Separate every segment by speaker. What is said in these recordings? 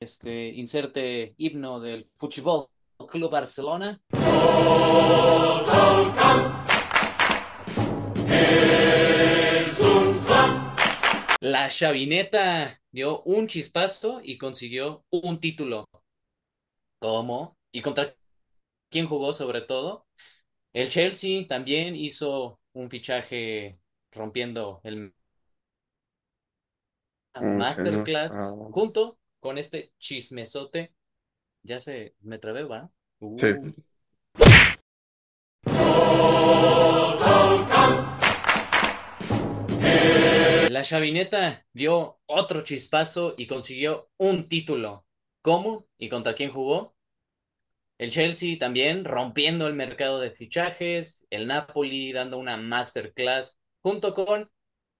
Speaker 1: este, inserte himno del Fútbol Club Barcelona. La chavineta dio un chispazo y consiguió un título. ¿Cómo? ¿Y contra quién jugó sobre todo? El Chelsea también hizo un fichaje rompiendo el Masterclass
Speaker 2: Ah,
Speaker 1: junto con este chismesote. Ya se me trabé, ¿va? Uh.
Speaker 2: Sí.
Speaker 1: La chavineta dio otro chispazo y consiguió un título. ¿Cómo? ¿Y contra quién jugó? El Chelsea también rompiendo el mercado de fichajes, el Napoli dando una masterclass junto con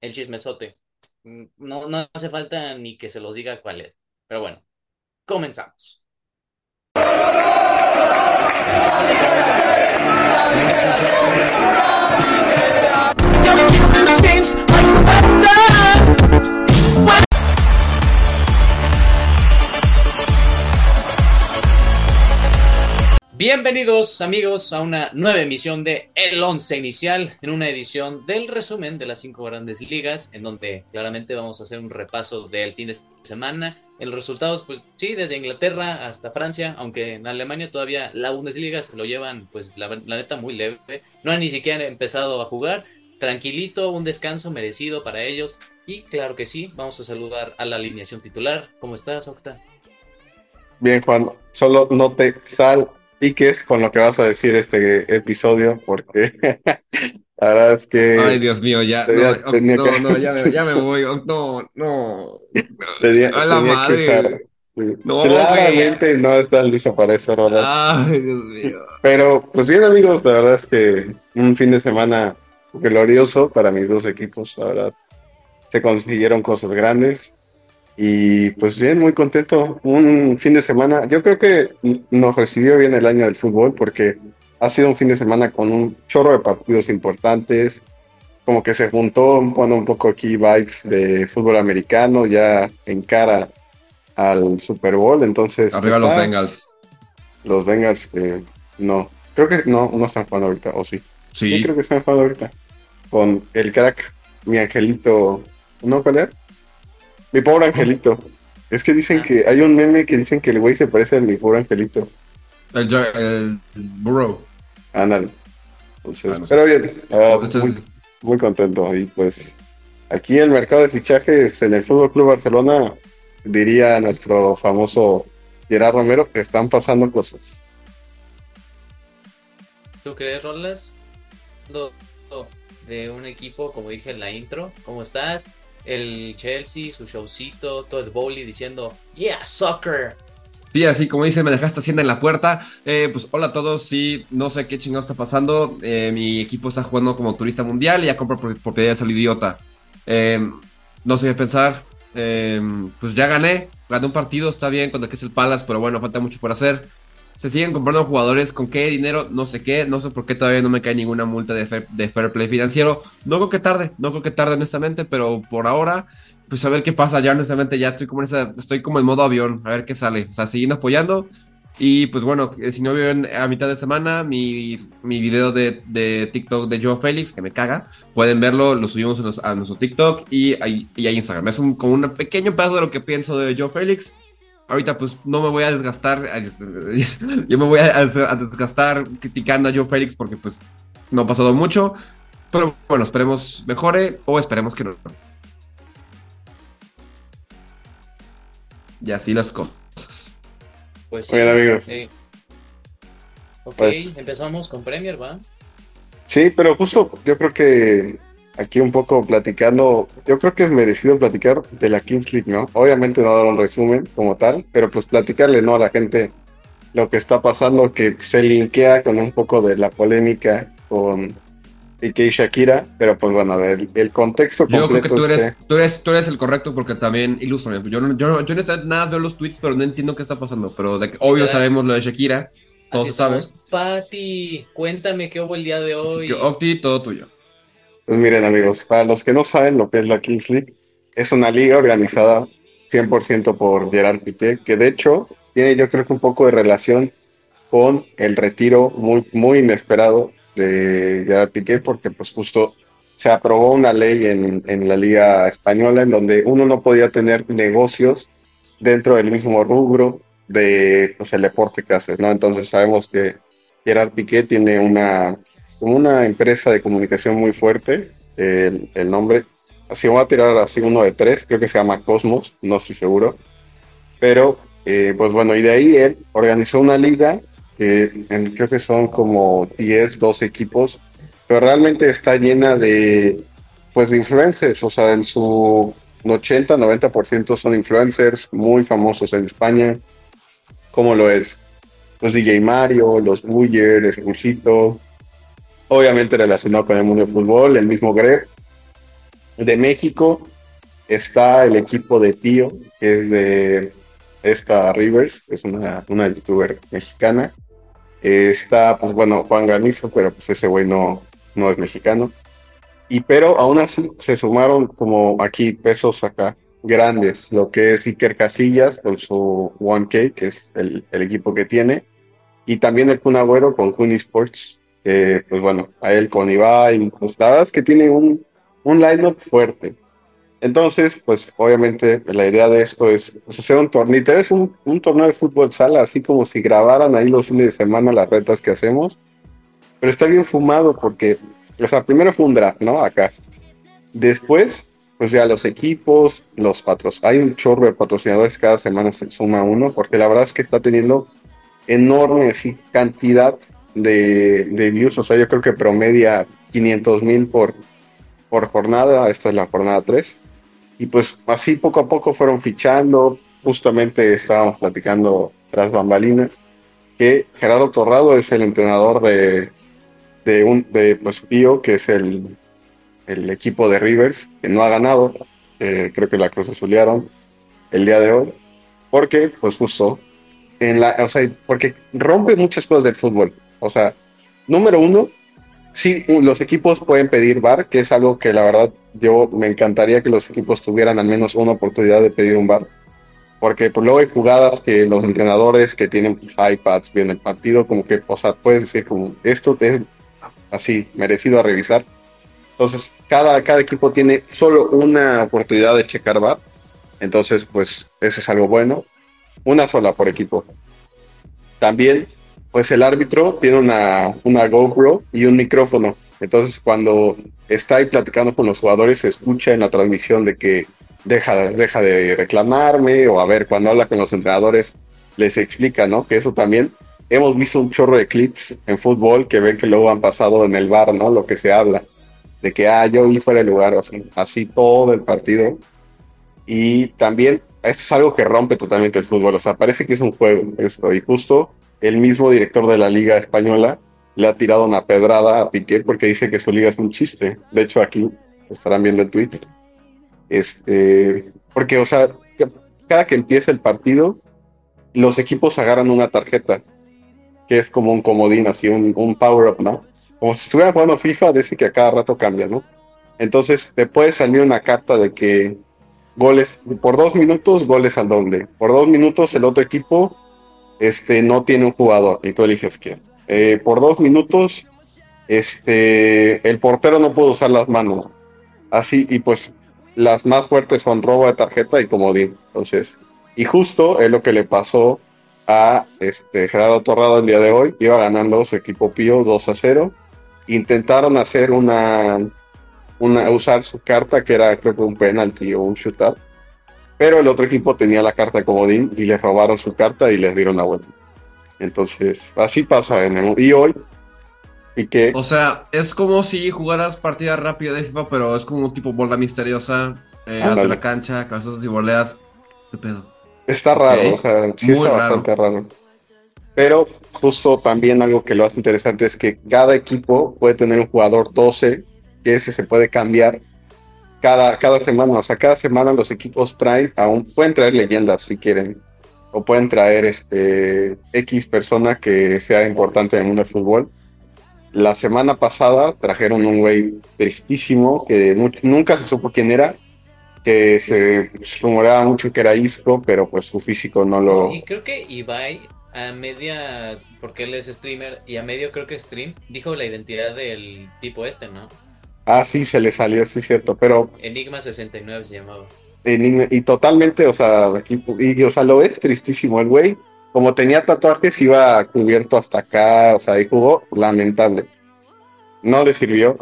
Speaker 1: el chismesote. Mm, No, no hace falta ni que se los diga cuál es. Pero bueno, comenzamos. Bienvenidos amigos a una nueva emisión de El Once Inicial, en una edición del resumen de las cinco grandes ligas, en donde claramente vamos a hacer un repaso del fin de semana. En los resultados, pues sí, desde Inglaterra hasta Francia, aunque en Alemania todavía la Bundesliga se lo llevan, pues la, la neta muy leve. No han ni siquiera empezado a jugar. Tranquilito, un descanso merecido para ellos. Y claro que sí, vamos a saludar a la alineación titular. ¿Cómo estás, Octa?
Speaker 2: Bien, Juan, solo no te salpiques con lo que vas a decir este episodio, porque la verdad es que
Speaker 3: Ay, Dios mío, ya,
Speaker 2: tenía-
Speaker 3: no,
Speaker 2: tenía
Speaker 3: no,
Speaker 2: que-
Speaker 3: no, ya me, ya me voy, oh, no, no,
Speaker 2: tenía,
Speaker 3: a la madre.
Speaker 2: sí.
Speaker 3: No,
Speaker 2: Claramente no estás listo para eso, Roland.
Speaker 3: Ay, Dios mío.
Speaker 2: Pero, pues bien, amigos, la verdad es que un fin de semana glorioso para mis dos equipos, la verdad. Se consiguieron cosas grandes y pues bien, muy contento. Un fin de semana, yo creo que nos recibió bien el año del fútbol porque ha sido un fin de semana con un chorro de partidos importantes, como que se juntó, bueno, un poco aquí vibes de fútbol americano ya en cara al Super Bowl, entonces...
Speaker 3: Arriba
Speaker 2: pues,
Speaker 3: los
Speaker 2: ah,
Speaker 3: Bengals.
Speaker 2: los Bengals, que no, creo que no, no están jugando ahorita, o sí. Sí,
Speaker 3: Sí,
Speaker 2: creo que están jugando ahorita. Con el crack, mi angelito, ¿no cuál era? Mi pobre angelito. Es que dicen
Speaker 1: Ah.
Speaker 2: que hay un meme que dicen que el güey se parece a mi pobre angelito.
Speaker 3: el, el Burrow.
Speaker 2: Ándale. Entonces,
Speaker 3: Ah, no sé.
Speaker 2: pero bien,
Speaker 3: Entonces,
Speaker 2: muy, muy contento. Y pues aquí el mercado de fichajes en el Fútbol Club Barcelona, diría nuestro famoso Gerard Romero, que están pasando cosas.
Speaker 1: ¿Tú crees, Rolas? De un equipo, como dije en la intro, ¿cómo estás? El Chelsea, su showcito, Todd Bowley diciendo, Yeah, soccer.
Speaker 3: Sí, así como dice, me dejaste hacienda en la puerta. Eh, pues hola a todos, sí, no sé qué chingado está pasando. Eh, mi equipo está jugando como turista mundial y ya compro pro- propiedades al idiota. Eh, no sé qué pensar. Pues ya gané, gané un partido, está bien contra que es el Palace, pero bueno, falta mucho por hacer. Se siguen comprando jugadores, ¿con qué dinero? No sé qué, no sé por qué todavía no me cae ninguna multa de fair, play financiero. No creo que tarde, no creo que tarde honestamente, pero por ahora pues a ver qué pasa. Ya honestamente ya estoy como en modo avión, a ver qué sale. O sea, siguiendo apoyando. Y pues bueno, eh, si no vieron a mitad de semana mi, mi video de, de TikTok de Joe Félix, que me caga, pueden verlo, lo subimos a, los- a nuestro TikTok y, ahí- y a Instagram. Es un, como un pequeño pedazo de lo que pienso de Joe Félix. Ahorita pues no me voy a desgastar, yo me voy a, a desgastar criticando a Joe Félix porque pues no ha pasado mucho. Pero bueno, esperemos mejore o esperemos que no. Y así las cosas.
Speaker 1: Pues sí. Ok,
Speaker 2: Pues-
Speaker 1: empezamos con Premier, ¿va?
Speaker 2: Sí, pero justo yo creo que aquí un poco platicando, yo creo que es merecido platicar de la Kings League, ¿no? Obviamente no dar un resumen como tal, pero pues platicarle, ¿no? A la gente lo que está pasando, que se linkea con un poco de la polémica con Piqué y Shakira, pero pues bueno, a ver, el contexto
Speaker 3: Yo creo que tú
Speaker 2: es
Speaker 3: eres, tú eres, tú eres el correcto porque también ilústrame. Yo no, yo no, yo no nada veo los tweets, pero no entiendo qué está pasando. Pero de que- obvio
Speaker 1: ¿Verdad?
Speaker 3: sabemos lo de Shakira, todos
Speaker 1: Así. Pati, cuéntame qué hubo el día de
Speaker 3: Así
Speaker 1: hoy.
Speaker 3: que Octi, todo tuyo.
Speaker 2: Pues miren amigos, para los que no saben lo que es la Kings League, es una liga organizada 100% por Gerard Piqué, que de hecho tiene yo creo que un poco de relación con el retiro muy, muy inesperado de Gerard Piqué, porque pues justo se aprobó una ley en, en la Liga Española en donde uno no podía tener negocios dentro del mismo rubro de pues, el deporte que haces, ¿no? Entonces sabemos que Gerard Piqué tiene una, una empresa de comunicación muy fuerte, el, nombre, así voy a tirar así uno de tres, creo que se llama Cosmos, no estoy seguro, pero eh, pues bueno, y de ahí él organizó una liga, que creo que son como 10, 12 equipos, pero realmente está llena de, pues de influencers, o sea, en su 80, 90% son influencers muy famosos en España, como lo es los DJ Mario, los Buller, Escuchito, obviamente relacionado con el mundo del fútbol, el mismo Greg. De México está el equipo de Tío, que es de esta Rivers, es una, una youtuber mexicana. está, pues bueno, Juan Granizo, pero pues ese güey no, no es mexicano. Y pero aún así se sumaron como aquí pesos acá grandes, lo que es Iker Casillas con su 1K, que es el, equipo que tiene, y también el Kun Agüero con Kun Sports, que pues bueno, a él con Ibai, pues que tiene un, un line-up fuerte. Entonces, pues obviamente la idea de esto es pues, hacer un torneo, es un, un torneo de fútbol sala, así como si grabaran ahí los fines de semana las retas que hacemos, pero está bien fumado porque, o sea, primero fue un draft, ¿no? Acá. Después pues ya los equipos, los patros, hay un chorro de patrocinadores, cada semana se suma uno, porque la verdad es que está teniendo enorme cantidad de, views, o sea, yo creo que promedia 500 mil por, por jornada, esta es la jornada 3, y pues así poco a poco fueron fichando, justamente estábamos platicando tras bambalinas, que Gerardo Torrado es el entrenador de, de un de pues Pío, que es el el equipo de Rivers, que no ha ganado, eh, creo que la Cruz Azulearon el día de hoy, porque, pues justo, en la, o sea, porque rompe muchas cosas del fútbol. O sea, número uno, sí, los equipos pueden pedir VAR, que es algo que la verdad yo me encantaría que los equipos tuvieran al menos una oportunidad de pedir un VAR. Porque pues, luego hay jugadas que los entrenadores que tienen pues, iPads vienen el partido, como que, o sea, puedes decir como esto es así, merecido a revisar entonces, cada, cada equipo tiene solo una oportunidad de checar VAR. Entonces, pues, eso es algo bueno. Una sola por equipo. También, pues, el árbitro tiene una, una GoPro y un micrófono. Entonces, cuando está ahí platicando con los jugadores, se escucha en la transmisión de que deja, deja de reclamarme, o a ver, cuando habla con los entrenadores, les explica, ¿no? Que eso también hemos visto un chorro de clips en fútbol que ven que luego han pasado en el bar, ¿no? Lo que se habla de que, ah, yo vi fuera de lugar, o así, así todo el partido. Y también es algo que rompe totalmente el fútbol, o sea, parece que es un juego esto, y justo el mismo director de la Liga Española le ha tirado una pedrada a Piqué porque dice que su liga es un chiste. De hecho, aquí estarán viendo el tweet. Este, porque, o sea, cada que empieza el partido, los equipos agarran una tarjeta, que es como un comodín, así, un, un power-up, ¿no? como si estuviera jugando FIFA, dice que a cada rato cambia, ¿no? Entonces te puede salir una carta de que goles, por dos minutos, goles al doble. Por dos minutos el otro equipo este, no tiene un jugador y tú eliges quién. Eh, por dos minutos, este, el portero no puede usar las manos. Así, y pues las más fuertes son robo de tarjeta y comodín. Entonces, y justo es lo que le pasó a este, Gerardo Torrado el día de hoy. Iba ganando su equipo Pío 2 a 0 intentaron hacer una, una usar su carta que era creo que un penalti o un shootout pero el otro equipo tenía la carta comodín y les robaron su carta y les dieron la vuelta. Entonces así pasa en el, y hoy y que
Speaker 3: o sea es como si jugaras partida rápida de FIFA pero es como un tipo bola misteriosa eh, de la cancha cabezas y voleas qué pedo
Speaker 2: está raro o sea sí está bastante raro. Pero justo también algo que lo hace interesante es que cada equipo puede tener un jugador 12, que ese se puede cambiar cada, cada semana. O sea, cada semana los equipos Prime aún pueden traer leyendas si quieren. O pueden traer este X persona que sea importante en el mundo del fútbol. La semana pasada trajeron un güey tristísimo que nunca se supo quién era, que se rumoraba mucho que era Isco, pero pues su físico no lo...
Speaker 1: Y creo que Ibai a media, porque él es streamer, y a medio creo que stream, dijo la identidad del tipo este, ¿no?
Speaker 2: Ah, sí, se le salió, sí es cierto, pero...
Speaker 1: Enigma 69 se llamaba.
Speaker 2: Enigma, y totalmente, o sea, y, o sea, lo es tristísimo el güey. Como tenía tatuajes, iba cubierto hasta acá, o sea, y jugó lamentable. No le sirvió.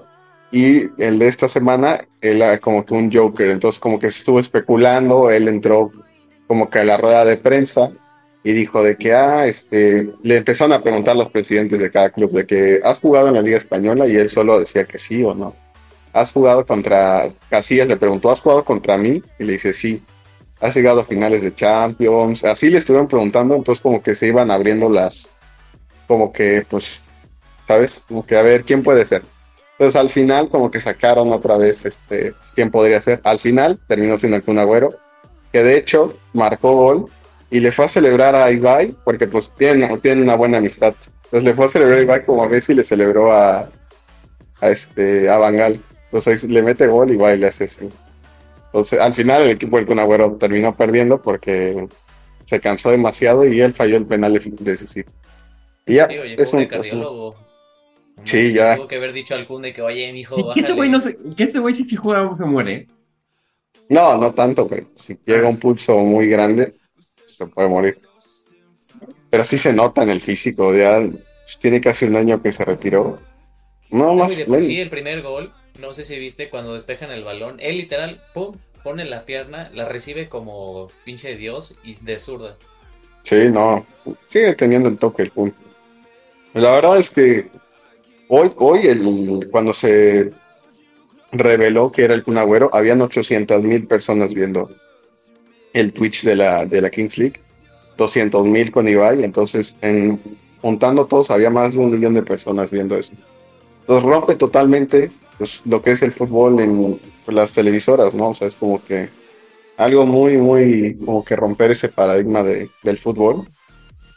Speaker 2: Y el de esta semana, él era como que un Joker, entonces como que se estuvo especulando, él entró como que a la rueda de prensa y dijo de que, ah, este, le empezaron a preguntar a los presidentes de cada club de que, ¿has jugado en la Liga Española? Y él solo decía que sí o no. ¿Has jugado contra Casillas? Le preguntó, ¿has jugado contra mí? Y le dice, sí. ¿Has llegado a finales de Champions? Así le estuvieron preguntando, entonces como que se iban abriendo las, como que, pues, ¿sabes? Como que a ver, ¿quién puede ser? Entonces al final como que sacaron otra vez este quién podría ser. Al final terminó siendo el Kun Agüero, que de hecho marcó gol y le fue a celebrar a Ibai porque pues tienen, tienen una buena amistad. Entonces le fue a celebrar a Ibai como a Messi le celebró a, a este a Bangal. Entonces le mete gol y Ibai le hace así. Entonces al final el equipo del Kun Agüero terminó perdiendo porque se cansó demasiado y él falló el penal decisivo.
Speaker 1: Y ya, es un cardiólogo.
Speaker 2: Sí, ya.
Speaker 1: Tuvo que haber dicho al Kunde que, oye, mijo,
Speaker 3: ¿Qué este güey no sé, que este güey si juega se muere?
Speaker 2: No, no tanto, pero si llega un pulso muy grande, se puede morir. Pero sí se nota en el físico, ya tiene casi un año que se retiró.
Speaker 1: No, más Sí, el primer gol, no sé si viste cuando despejan el balón, él literal, pum, pone la pierna, la recibe como pinche Dios y de zurda.
Speaker 2: Sí, no, sigue teniendo el toque el punto. La verdad es que Hoy, hoy el, cuando se reveló que era el Kun Agüero, habían 800 mil personas viendo el Twitch de la, de la Kings League, 200 mil con Ibai, entonces en, juntando todos había más de un millón de personas viendo eso. Entonces rompe totalmente pues, lo que es el fútbol en las televisoras, ¿no? O sea, es como que algo muy, muy, como que romper ese paradigma de, del fútbol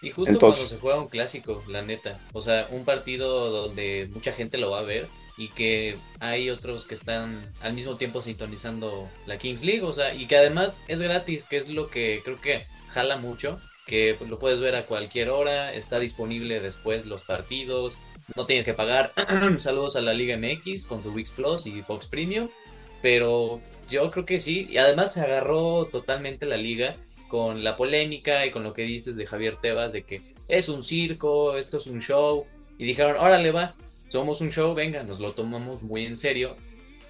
Speaker 1: y justo cuando se juega un clásico, la neta. O sea, un partido donde mucha gente lo va a ver y que hay otros que están al mismo tiempo sintonizando la Kings League. O sea, y que además es gratis, que es lo que creo que jala mucho. Que lo puedes ver a cualquier hora, está disponible después los partidos, no tienes que pagar. Saludos a la Liga MX con tu Wix Plus y Fox Premium. Pero yo creo que sí. Y además se agarró totalmente la liga con la polémica y con lo que dices de Javier Tebas de que es un circo, esto es un show. Y dijeron, órale va, somos un show, venga, nos lo tomamos muy en serio.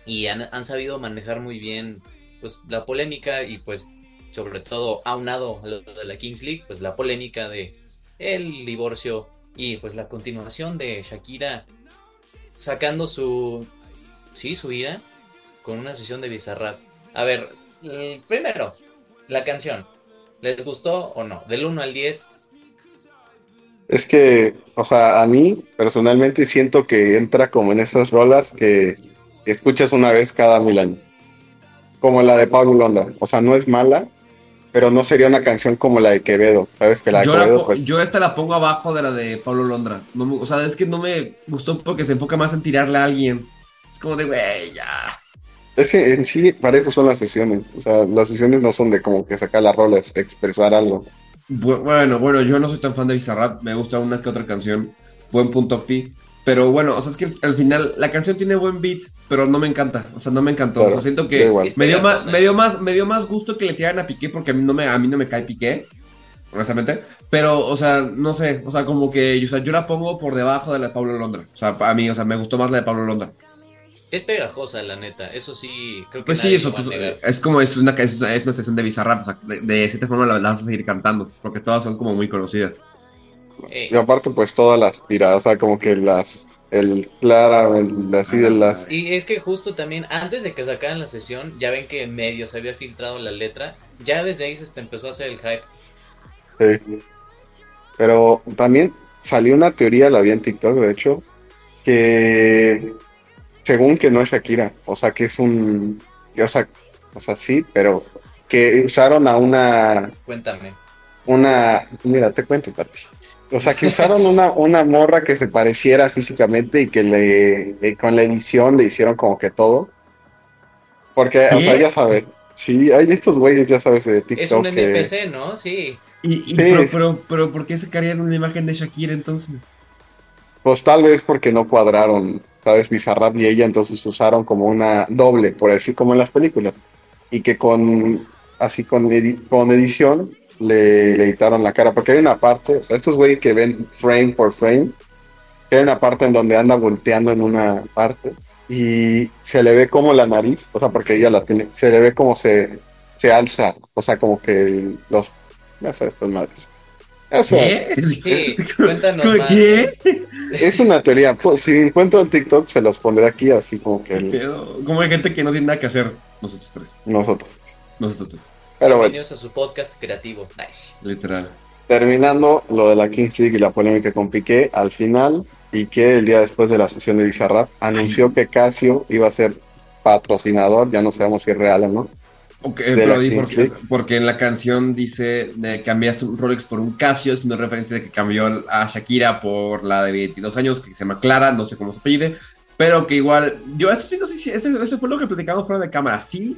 Speaker 1: Y han, sabido manejar muy bien pues la polémica y pues sobre todo aunado a lo de la Kings League, pues la polémica de el divorcio y pues la continuación de Shakira sacando su sí, su ira con una sesión de Bizarrap. A ver, primero, la canción. ¿Les gustó o no? Del 1 al 10.
Speaker 2: Es que, o sea, a mí personalmente siento que entra como en esas rolas que escuchas una vez cada mil años. Como la de Pablo Londra. O sea, no es mala, pero no sería una canción como la de Quevedo. ¿Sabes que la de
Speaker 3: yo,
Speaker 2: Quevedo,
Speaker 3: pues... yo esta la pongo abajo de la de Pablo Londra. No, o sea, es que no me gustó porque se enfoca más en tirarle a alguien. Es como de, güey, ya.
Speaker 2: Es que en sí, para eso son las sesiones. O sea, las sesiones no son de como que sacar las rolas, expresar algo.
Speaker 3: Bueno, bueno, yo no soy tan fan de Bizarrap, me gusta una que otra canción. Buen punto pi. Pero bueno, o sea, es que al final la canción tiene buen beat, pero no me encanta. O sea, no me encantó. o sea, siento que me dio, más, me, dio más, me dio más gusto que le tiraran a Piqué porque a mí no me, a mí no me cae Piqué, honestamente. Pero, o sea, no sé, o sea, como que o sea, yo la pongo por debajo de la de Pablo Londra. O sea, a mí, o sea, me gustó más la de Pablo Londra.
Speaker 1: Es pegajosa, la neta. Eso sí, creo que.
Speaker 3: Pues sí, eso, pues, es como es una, es, es una sesión de Bizarrap. O sea, de, cierta forma la, vas a seguir cantando, porque todas son como muy conocidas.
Speaker 2: Eh. Y aparte, pues todas las tiradas, o sea, como que las. El Clara, el, así de las.
Speaker 1: Y es que justo también, antes de que sacaran la sesión, ya ven que medio se había filtrado la letra. Ya desde ahí se empezó a hacer el hype.
Speaker 2: Sí. Pero también salió una teoría, la vi en TikTok, de hecho, que según que no es Shakira, o sea que es un, o sea, o sea sí, pero que usaron a una,
Speaker 1: cuéntame,
Speaker 2: una, mira, te cuento, Pati. O sea, que usaron una, una morra que se pareciera físicamente y que le, con la edición le hicieron como que todo. Porque, o sea, ya sabes, Sí, hay estos güeyes, ya sabes, de TikTok.
Speaker 1: Es un
Speaker 2: que-
Speaker 1: NPC, ¿no? Sí.
Speaker 3: Y, y-
Speaker 2: Sí,
Speaker 3: pero,
Speaker 2: es-
Speaker 3: pero, pero, ¿por qué sacarían una imagen de Shakira entonces?
Speaker 2: Pues tal vez porque no cuadraron, ¿sabes? Bizarrap y ella, entonces usaron como una doble, por decir, como en las películas. Y que con, así con, edi- con edición, le, le editaron la cara. Porque hay una parte, o sea, estos güeyes que ven frame por frame, hay una parte en donde anda volteando en una parte y se le ve como la nariz, o sea, porque ella la tiene, se le ve como se, se alza, o sea, como que los, ya sabes, estas madres. O sea,
Speaker 3: ¿Qué?
Speaker 1: Sí, cuéntanos más.
Speaker 3: ¿Qué?
Speaker 2: Es una teoría. Pues, si encuentro el TikTok, se los pondré aquí, así como que el-.
Speaker 3: Como hay gente que no tiene nada que hacer. Nosotros tres.
Speaker 2: nosotros.
Speaker 3: Nosotros tres.
Speaker 2: Pero bueno,
Speaker 1: Bienvenidos a su podcast creativo. Nice.
Speaker 3: Literal.
Speaker 2: terminando lo de la Kings League y la polémica con Piqué, al final, Piqué, el día después de la sesión de Bizarrap, anunció que Casio iba a ser patrocinador, ya no sabemos si es real o no.
Speaker 3: Ok,
Speaker 2: De
Speaker 3: pero porque, porque en la canción dice de cambiaste un Rolex por un Casio, es una referencia de que cambió a Shakira por la de 22 años, que se llama Clara, no sé cómo se pide, pero que igual, yo eso sí no sé si, eso, eso fue lo que platicamos fuera de cámara, sí,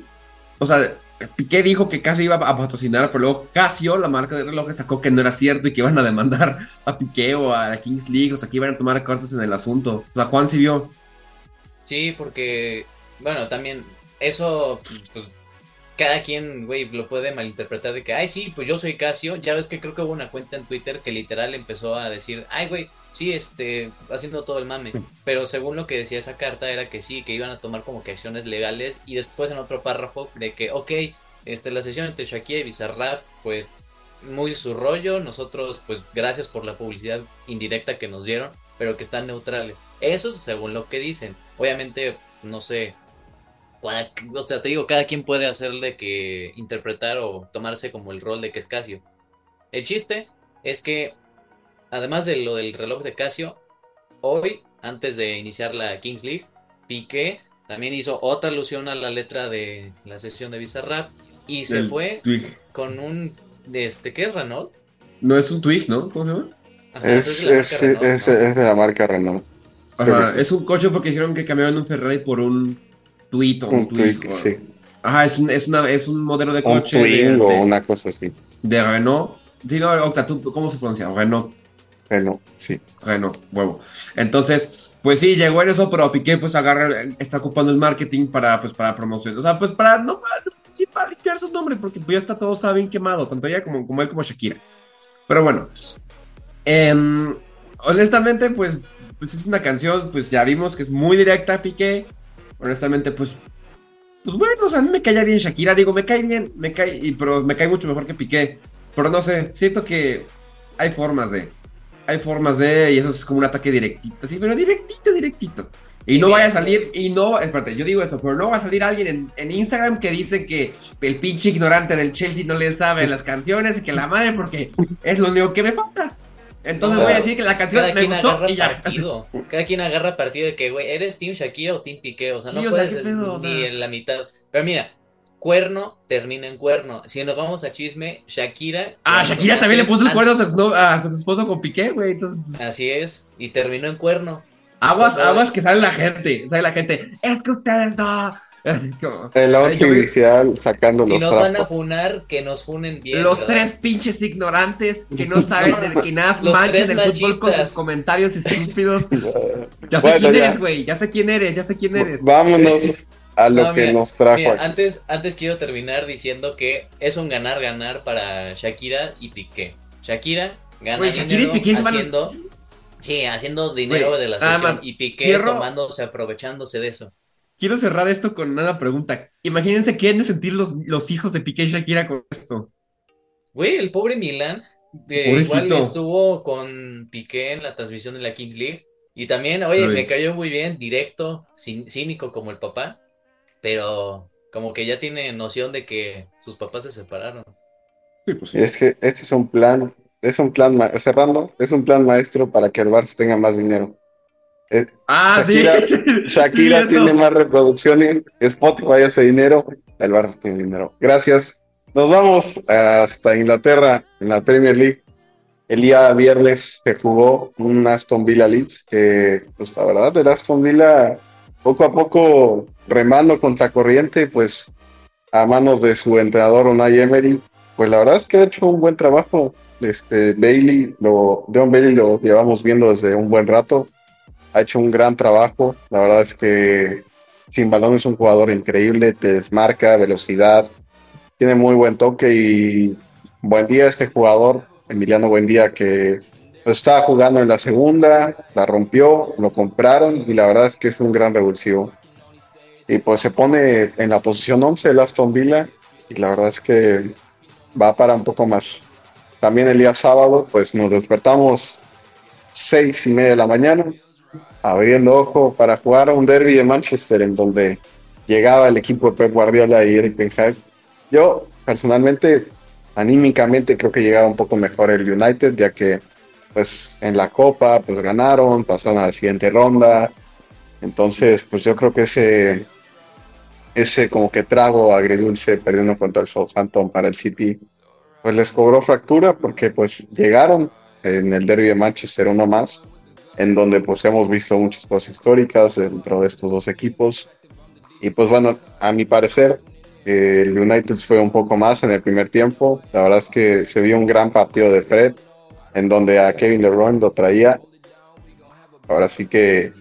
Speaker 3: o sea, Piqué dijo que Casio iba a patrocinar, pero luego Casio, la marca de relojes, sacó que no era cierto y que iban a demandar a Piqué o a Kings League, o sea, que iban a tomar cartas en el asunto. O sea, Juan sí vio.
Speaker 1: Sí, porque, bueno, también eso, pues, cada quien, güey, lo puede malinterpretar de que, ay, sí, pues yo soy Casio. Ya ves que creo que hubo una cuenta en Twitter que literal empezó a decir, ay, güey, sí, este, haciendo todo el mame. Pero según lo que decía esa carta era que sí, que iban a tomar como que acciones legales. Y después en otro párrafo de que, ok, este, la sesión entre Shakira y Bizarrap, pues muy su rollo. Nosotros, pues gracias por la publicidad indirecta que nos dieron, pero que tan neutrales. Eso es según lo que dicen. Obviamente, no sé. o sea, te digo, cada quien puede hacerle que interpretar o tomarse como el rol de que es Casio. El chiste es que, además de lo del reloj de Casio, hoy, antes de iniciar la Kings League, Piqué también hizo otra alusión a la letra de la sesión de Bizarrap y se fue
Speaker 3: Twig.
Speaker 1: con un, de este, ¿qué es Renault?
Speaker 3: No es un Twig, ¿no? ¿Cómo se llama?
Speaker 1: Ajá,
Speaker 2: Es,
Speaker 1: la
Speaker 2: es,
Speaker 1: marca Renault,
Speaker 2: es-
Speaker 1: ¿no?
Speaker 2: es de la marca Renault.
Speaker 3: Ajá, es un coche porque dijeron que cambiaron un Ferrari por un Twit o un,
Speaker 2: Un
Speaker 3: Twig.
Speaker 2: Twig,
Speaker 3: o-
Speaker 2: sí.
Speaker 3: Ajá, es un, es, una, es un modelo de
Speaker 2: Un
Speaker 3: coche de,
Speaker 2: Twing o
Speaker 3: de-
Speaker 2: una cosa así.
Speaker 3: de Renault. Sí, no, Octa, ¿tú- ¿cómo se pronuncia? Renault.
Speaker 2: Renault, sí.
Speaker 3: Renault, huevo. Entonces, pues sí, llegó en eso, pero Piqué pues agarra, está ocupando el marketing para, pues, para promoción. O sea, pues para, no, para, para limpiar sus nombres, porque pues ya está todo está bien quemado, tanto ella como, como él como Shakira. Pero bueno, em, honestamente, pues, pues es una canción, pues ya vimos que es muy directa, Piqué. Honestamente, pues, pues bueno, o sea, a mí me cae bien Shakira, digo, me cae bien, me cae, y, pero me cae mucho mejor que Piqué. Pero no sé, siento que hay formas de, hay formas de, y eso es como un ataque directito, sí, pero directito, directito. Y
Speaker 1: Y
Speaker 3: no vaya a salir, y no, espérate, yo digo esto, pero no va a salir alguien en, en Instagram que dice que el pinche ignorante del Chelsea no le sabe las canciones y que la madre, porque es lo único que me falta. Entonces
Speaker 1: No,
Speaker 3: voy a decir que la canción me gustó y ya.
Speaker 1: partido. Cada quien agarra partido de que, güey, ¿eres Team Shakira o Team Piqué? O sea,
Speaker 3: Sí,
Speaker 1: no
Speaker 3: o
Speaker 1: puedes
Speaker 3: ¿qué pedo? O
Speaker 1: ni
Speaker 3: sea-
Speaker 1: en la mitad. Pero mira, cuerno termina en cuerno. Si nos vamos a chisme, Shakira.
Speaker 3: Ah, Shakira también le puso el cuerno a su, exno- a su esposo con Piqué, güey. Entonces, pues,
Speaker 1: Así es, y terminó en cuerno.
Speaker 3: aguas,
Speaker 1: Pues,
Speaker 3: aguas que sale la gente, sale la gente. Es que ustedes no. Como-
Speaker 2: El
Speaker 3: vi-
Speaker 2: inicial sacando
Speaker 1: Si
Speaker 2: los
Speaker 1: nos van a funar, que nos funen bien.
Speaker 3: Los
Speaker 1: ¿verdad?
Speaker 3: tres pinches ignorantes que no saben de que nada manchen el fútbol con
Speaker 1: machistas.
Speaker 3: sus comentarios estúpidos. Ya sé
Speaker 2: Bueno,
Speaker 3: quién
Speaker 2: ya.
Speaker 3: eres, güey. Ya sé quién eres, ya sé quién eres.
Speaker 2: Vámonos a lo
Speaker 1: No,
Speaker 2: que
Speaker 1: mira,
Speaker 2: nos trajo
Speaker 1: Mira,
Speaker 2: aquí.
Speaker 1: antes, antes quiero terminar diciendo que es un ganar-ganar para Shakira y Piqué. Shakira gana
Speaker 3: Shakira y Piqué se van-
Speaker 1: haciendo, sí, haciendo dinero de la sesión
Speaker 3: más,
Speaker 1: y Piqué
Speaker 3: cierro-
Speaker 1: tomándose, aprovechándose de eso.
Speaker 3: Quiero cerrar esto con una pregunta. Imagínense qué han de sentir los, los hijos de Piqué y Shakira con esto.
Speaker 1: Güey, el pobre Milan de,
Speaker 3: Pobrecito.
Speaker 1: igual estuvo con Piqué en la transmisión de la Kings League y también, oye,
Speaker 3: Ay.
Speaker 1: me cayó muy bien, directo, cín- cínico como el papá, pero como que ya tiene noción de que sus papás se separaron.
Speaker 3: Sí, pues
Speaker 2: Y es que este es un plan, es un plan, ma- cerrando, es un plan maestro para que el Barça tenga más dinero.
Speaker 3: Ah,
Speaker 2: Shakira-
Speaker 3: sí.
Speaker 2: Shakira
Speaker 3: Sí,
Speaker 2: tiene más reproducciones, Spotify hace dinero, el Barça tiene dinero. Gracias. Nos vamos hasta Inglaterra en la Premier League. El día viernes se jugó un Aston Villa Leeds que, pues la verdad, el Aston Villa poco a poco remando contra corriente, pues a manos de su entrenador Unai Emery, pues la verdad es que ha hecho un buen trabajo. Este Bailey, lo, John Bailey lo llevamos viendo desde un buen rato. Ha hecho un gran trabajo. La verdad es que sin balón es un jugador increíble, te desmarca, velocidad, tiene muy buen toque y buen día este jugador, Emiliano Buendía, que pues, estaba jugando en la segunda, la rompió, lo compraron y la verdad es que es un gran revulsivo. Y pues se pone en la posición 11 el Aston Villa y la verdad es que va para un poco más. También el día sábado pues nos despertamos seis y media de la mañana abriendo ojo para jugar a un derby de Manchester en donde llegaba el equipo de Pep Guardiola y Eric Ten Hag. Yo personalmente anímicamente creo que llegaba un poco mejor el United ya que pues en la Copa pues ganaron, pasaron a la siguiente ronda. Entonces, pues yo creo que ese ese como que trago agridulce perdiendo contra el Southampton para el City, pues les cobró fractura porque pues llegaron en el derby de Manchester uno más, en donde pues hemos visto muchas cosas históricas dentro de estos dos equipos. Y pues bueno, a mi parecer, el United fue un poco más en el primer tiempo. La verdad es que se vio un gran partido de Fred, en donde a Kevin De Bruyne lo traía. Ahora sí que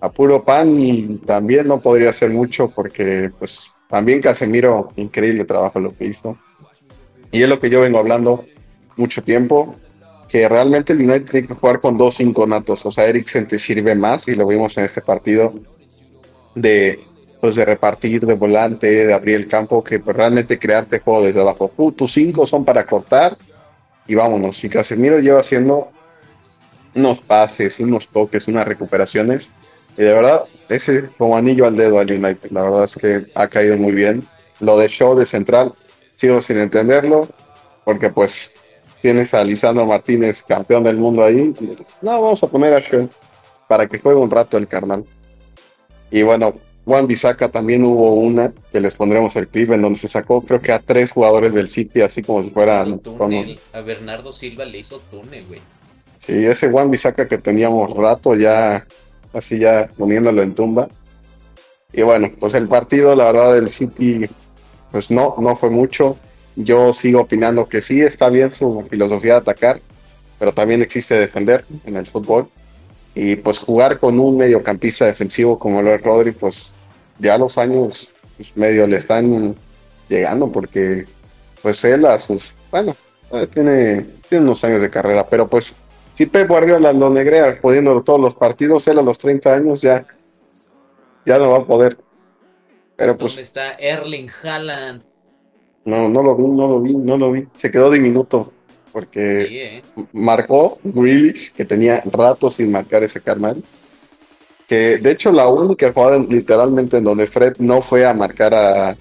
Speaker 2: a puro pan y también no podría hacer mucho porque pues también Casemiro, increíble trabajo lo que hizo. Y es lo que yo vengo hablando mucho tiempo, que realmente el United tiene que jugar con dos cinco natos. O sea, Eriksen te sirve más y lo vimos en este partido de pues de repartir de volante, de abrir el campo, que pues, realmente crearte juego desde abajo. Uh, tus cinco son para cortar y vámonos. Y Casemiro lleva haciendo unos pases, unos toques, unas recuperaciones. Y de verdad, ese como anillo al dedo al United. La verdad es que ha caído muy bien. Lo de Show de central, sigo sin entenderlo, porque pues tienes a Lisandro Martínez, campeón del mundo ahí. no, vamos a poner a Show para que juegue un rato el carnal. Y bueno, Juan Bisaca también hubo una que les pondremos el clip en donde se sacó creo que a tres jugadores del City así como si fueran
Speaker 1: a Bernardo Silva le hizo túnel güey.
Speaker 2: Sí ese Juan Bisaca que teníamos rato ya así ya poniéndolo en tumba. Y bueno pues el partido la verdad del City pues no no fue mucho. Yo sigo opinando que sí está bien su filosofía de atacar pero también existe defender en el fútbol. Y pues jugar con un mediocampista defensivo como lo es Rodri pues ya los años pues, medio le están llegando porque pues él a sus, bueno, eh, tiene, tiene unos años de carrera, pero pues si Pep Guardiola lo negrea pudiendo todos los partidos, él a los 30 años ya, ya no va a poder. Pero pues,
Speaker 1: ¿Dónde está Erling Haaland?
Speaker 2: No, no lo vi, no lo vi, no lo vi. Se quedó diminuto porque
Speaker 1: ¿eh?
Speaker 2: marcó Grealish, que tenía rato sin marcar ese carnal que de hecho la única jugada literalmente en donde Fred no fue a marcar a,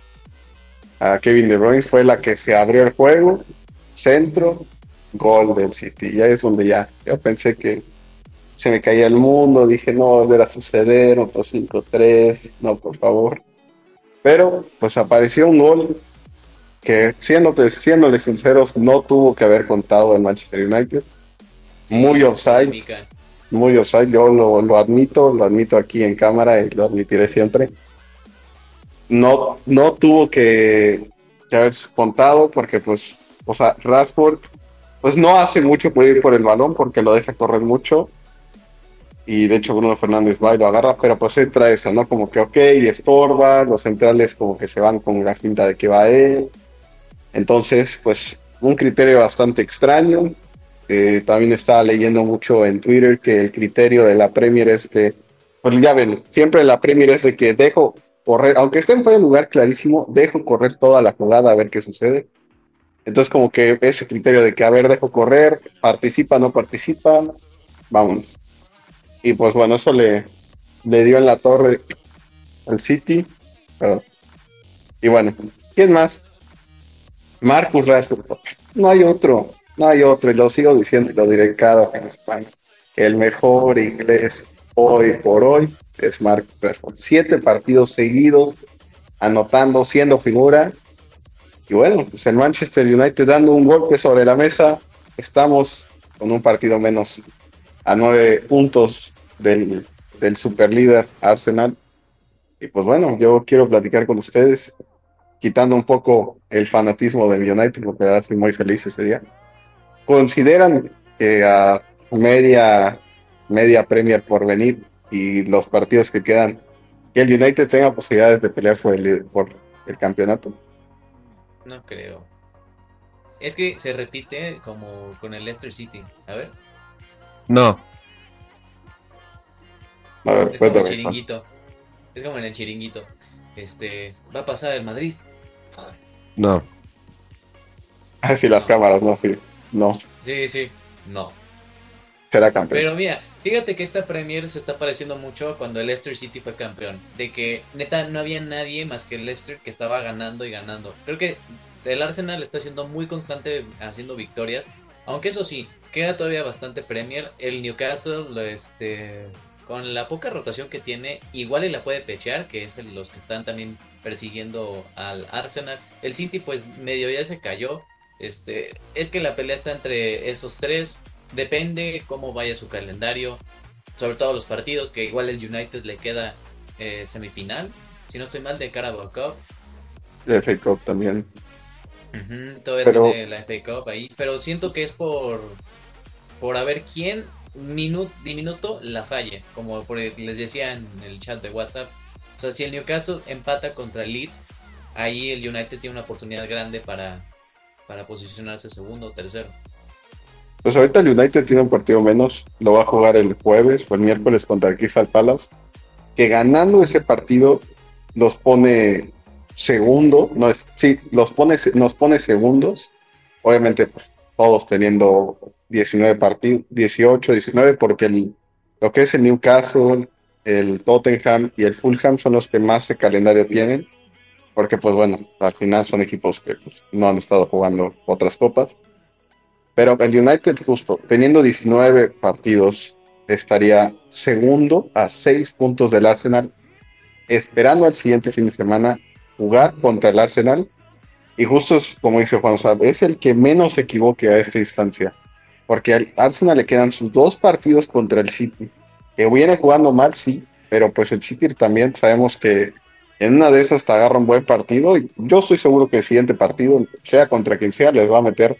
Speaker 2: a Kevin De Bruyne fue la que se abrió el juego, centro, gol del City. Ya es donde ya, yo pensé que se me caía el mundo, dije no va a volver a suceder, otro 5-3, no, por favor. Pero pues apareció un gol que siéndote, siéndole sinceros no tuvo que haber contado el Manchester United. Muy offside muy offside, yo lo, admito, lo admito aquí en cámara y lo admitiré siempre. No, no tuvo que, que haberse contado porque pues, o sea, Rashford pues no hace mucho por ir por el balón porque lo deja correr mucho y de hecho Bruno Fernández va y lo agarra, pero pues entra esa, ¿no? Como que ok, estorba, los centrales como que se van con la finta de que va él. Entonces, pues un criterio bastante extraño, eh, también estaba leyendo mucho en Twitter que el criterio de la Premier es que, pues ya ven, siempre la Premier es de que dejo correr, aunque esté en fuera de lugar clarísimo, dejo correr toda la jugada a ver qué sucede. Entonces como que ese criterio de que, a ver, dejo correr, participa, no participa, vamos. Y pues bueno, eso le, le dio en la torre al City. Y bueno, ¿quién más? Marcus Rashford. No hay otro. No hay otro, y lo sigo diciendo y lo diré cada en España. El mejor inglés hoy por hoy es Mark Rashford. Siete partidos seguidos, anotando, siendo figura. Y bueno, pues el Manchester United dando un golpe sobre la mesa. Estamos con un partido menos a nueve puntos del, del superlíder Arsenal. Y pues bueno, yo quiero platicar con ustedes quitando un poco el fanatismo del United, porque la estoy muy feliz ese día, consideran que a media, media Premier por venir y los partidos que quedan, que el United tenga posibilidades de pelear por el, por el campeonato.
Speaker 1: No creo. Es que se repite como con el Leicester City. A ver.
Speaker 3: No.
Speaker 2: A ver,
Speaker 1: Es como el chiringuito. Es como en el chiringuito. Este. Va a pasar el Madrid.
Speaker 3: No.
Speaker 2: Ah, sí, las cámaras, no, sí. No,
Speaker 1: Sí, sí. No.
Speaker 2: será campeón.
Speaker 1: Pero mira, fíjate que esta Premier se está pareciendo mucho a cuando el Leicester City fue campeón. De que neta no había nadie más que el Leicester que estaba ganando y ganando. Creo que el Arsenal está siendo muy constante haciendo victorias. Aunque eso sí, queda todavía bastante Premier. El Newcastle, este, con la poca rotación que tiene, igual y la puede pechear, que es el- los que están también persiguiendo al Arsenal. El City pues medio ya se cayó. Este, es que la pelea está entre esos tres. Depende cómo vaya su calendario. Sobre todo los partidos, que igual el United le queda eh, semifinal. Si no estoy mal, de Carabao Cup.
Speaker 2: El FA Cup también.
Speaker 1: Todavía
Speaker 2: Pero-
Speaker 1: tiene la FA Cup ahí. Pero siento que es por, por a ver quién minu- diminuto la falle. Como por el- les decía en el chat de WhatsApp. O sea, si el Newcastle empata contra el Leeds, ahí el United tiene una oportunidad grande para, para posicionarse segundo o tercero.
Speaker 2: Pues ahorita el United tiene un partido menos, lo va a jugar el jueves o el miércoles contra el Crystal Palace, que ganando ese partido los pone segundo, no es, sí, los pone, nos pone segundos, obviamente pues, todos teniendo 19 partidos, 18, 19, porque el, lo que es el Newcastle, el Tottenham y el Fulham son los que más de calendario tienen, porque pues bueno, al final son equipos que pues, no han estado jugando otras copas. Pero el United, justo teniendo 19 partidos, estaría segundo a 6 puntos del Arsenal, esperando al siguiente fin de semana jugar contra el Arsenal. Y justo es como dice Juan Sab, es el que menos se equivoque a esta distancia. Porque al Arsenal le quedan sus dos partidos contra el City. Que viene jugando mal, sí, pero pues el City también sabemos que en una de esas te agarra un buen partido. Y yo estoy seguro que el siguiente partido, sea contra quien sea, les va a meter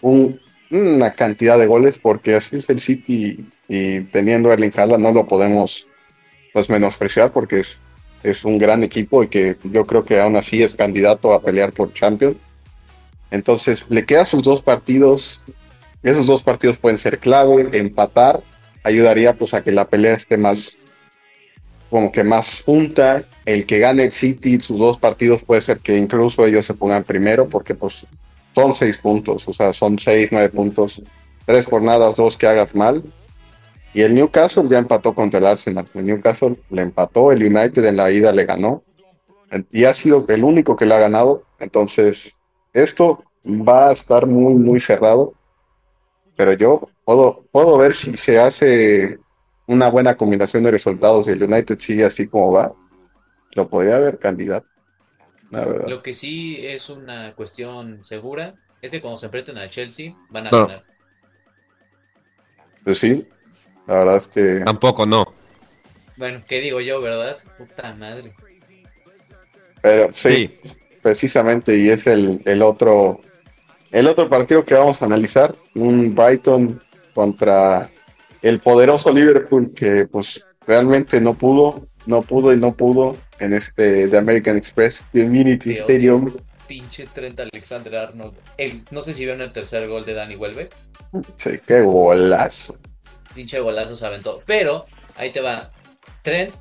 Speaker 2: un- una cantidad de goles porque así es el City y, teniendo a Erling no lo podemos pues menospreciar porque es, es un gran equipo y que yo creo que aún así es candidato a pelear por Champions. Entonces le quedan sus dos partidos, esos dos partidos pueden ser clave, empatar ayudaría pues a que la pelea esté más como que más junta, el que gane el City sus dos partidos puede ser que incluso ellos se pongan primero porque pues son seis puntos, o sea, son seis, nueve puntos, tres jornadas, dos que hagas mal. Y el Newcastle ya empató contra el Arsenal. El Newcastle le empató, el United en la ida le ganó. Y ha sido el único que le ha ganado. Entonces, esto va a estar muy, muy cerrado. Pero yo puedo, puedo ver si se hace una buena combinación de resultados y el United sigue así como va. Lo podría haber candidato. La verdad.
Speaker 1: Lo que sí es una cuestión segura es que cuando se enfrenten a Chelsea van a
Speaker 3: No.
Speaker 1: ganar.
Speaker 2: Pues sí, la verdad es que
Speaker 3: Tampoco, no.
Speaker 1: Bueno, ¿qué digo yo, verdad? Puta madre.
Speaker 2: pero sí, precisamente y es el, el otro el otro partido que vamos a analizar, un Brighton contra el poderoso Liverpool que pues realmente no pudo, no pudo y no pudo en este The American Express Community Stadium.
Speaker 1: Pinche Trent Alexander Arnold. El, no sé si vieron el tercer gol de Danny Welbeck.
Speaker 2: Sí, qué golazo.
Speaker 1: Pinche golazo se aventó. Pero, ahí te va. Trent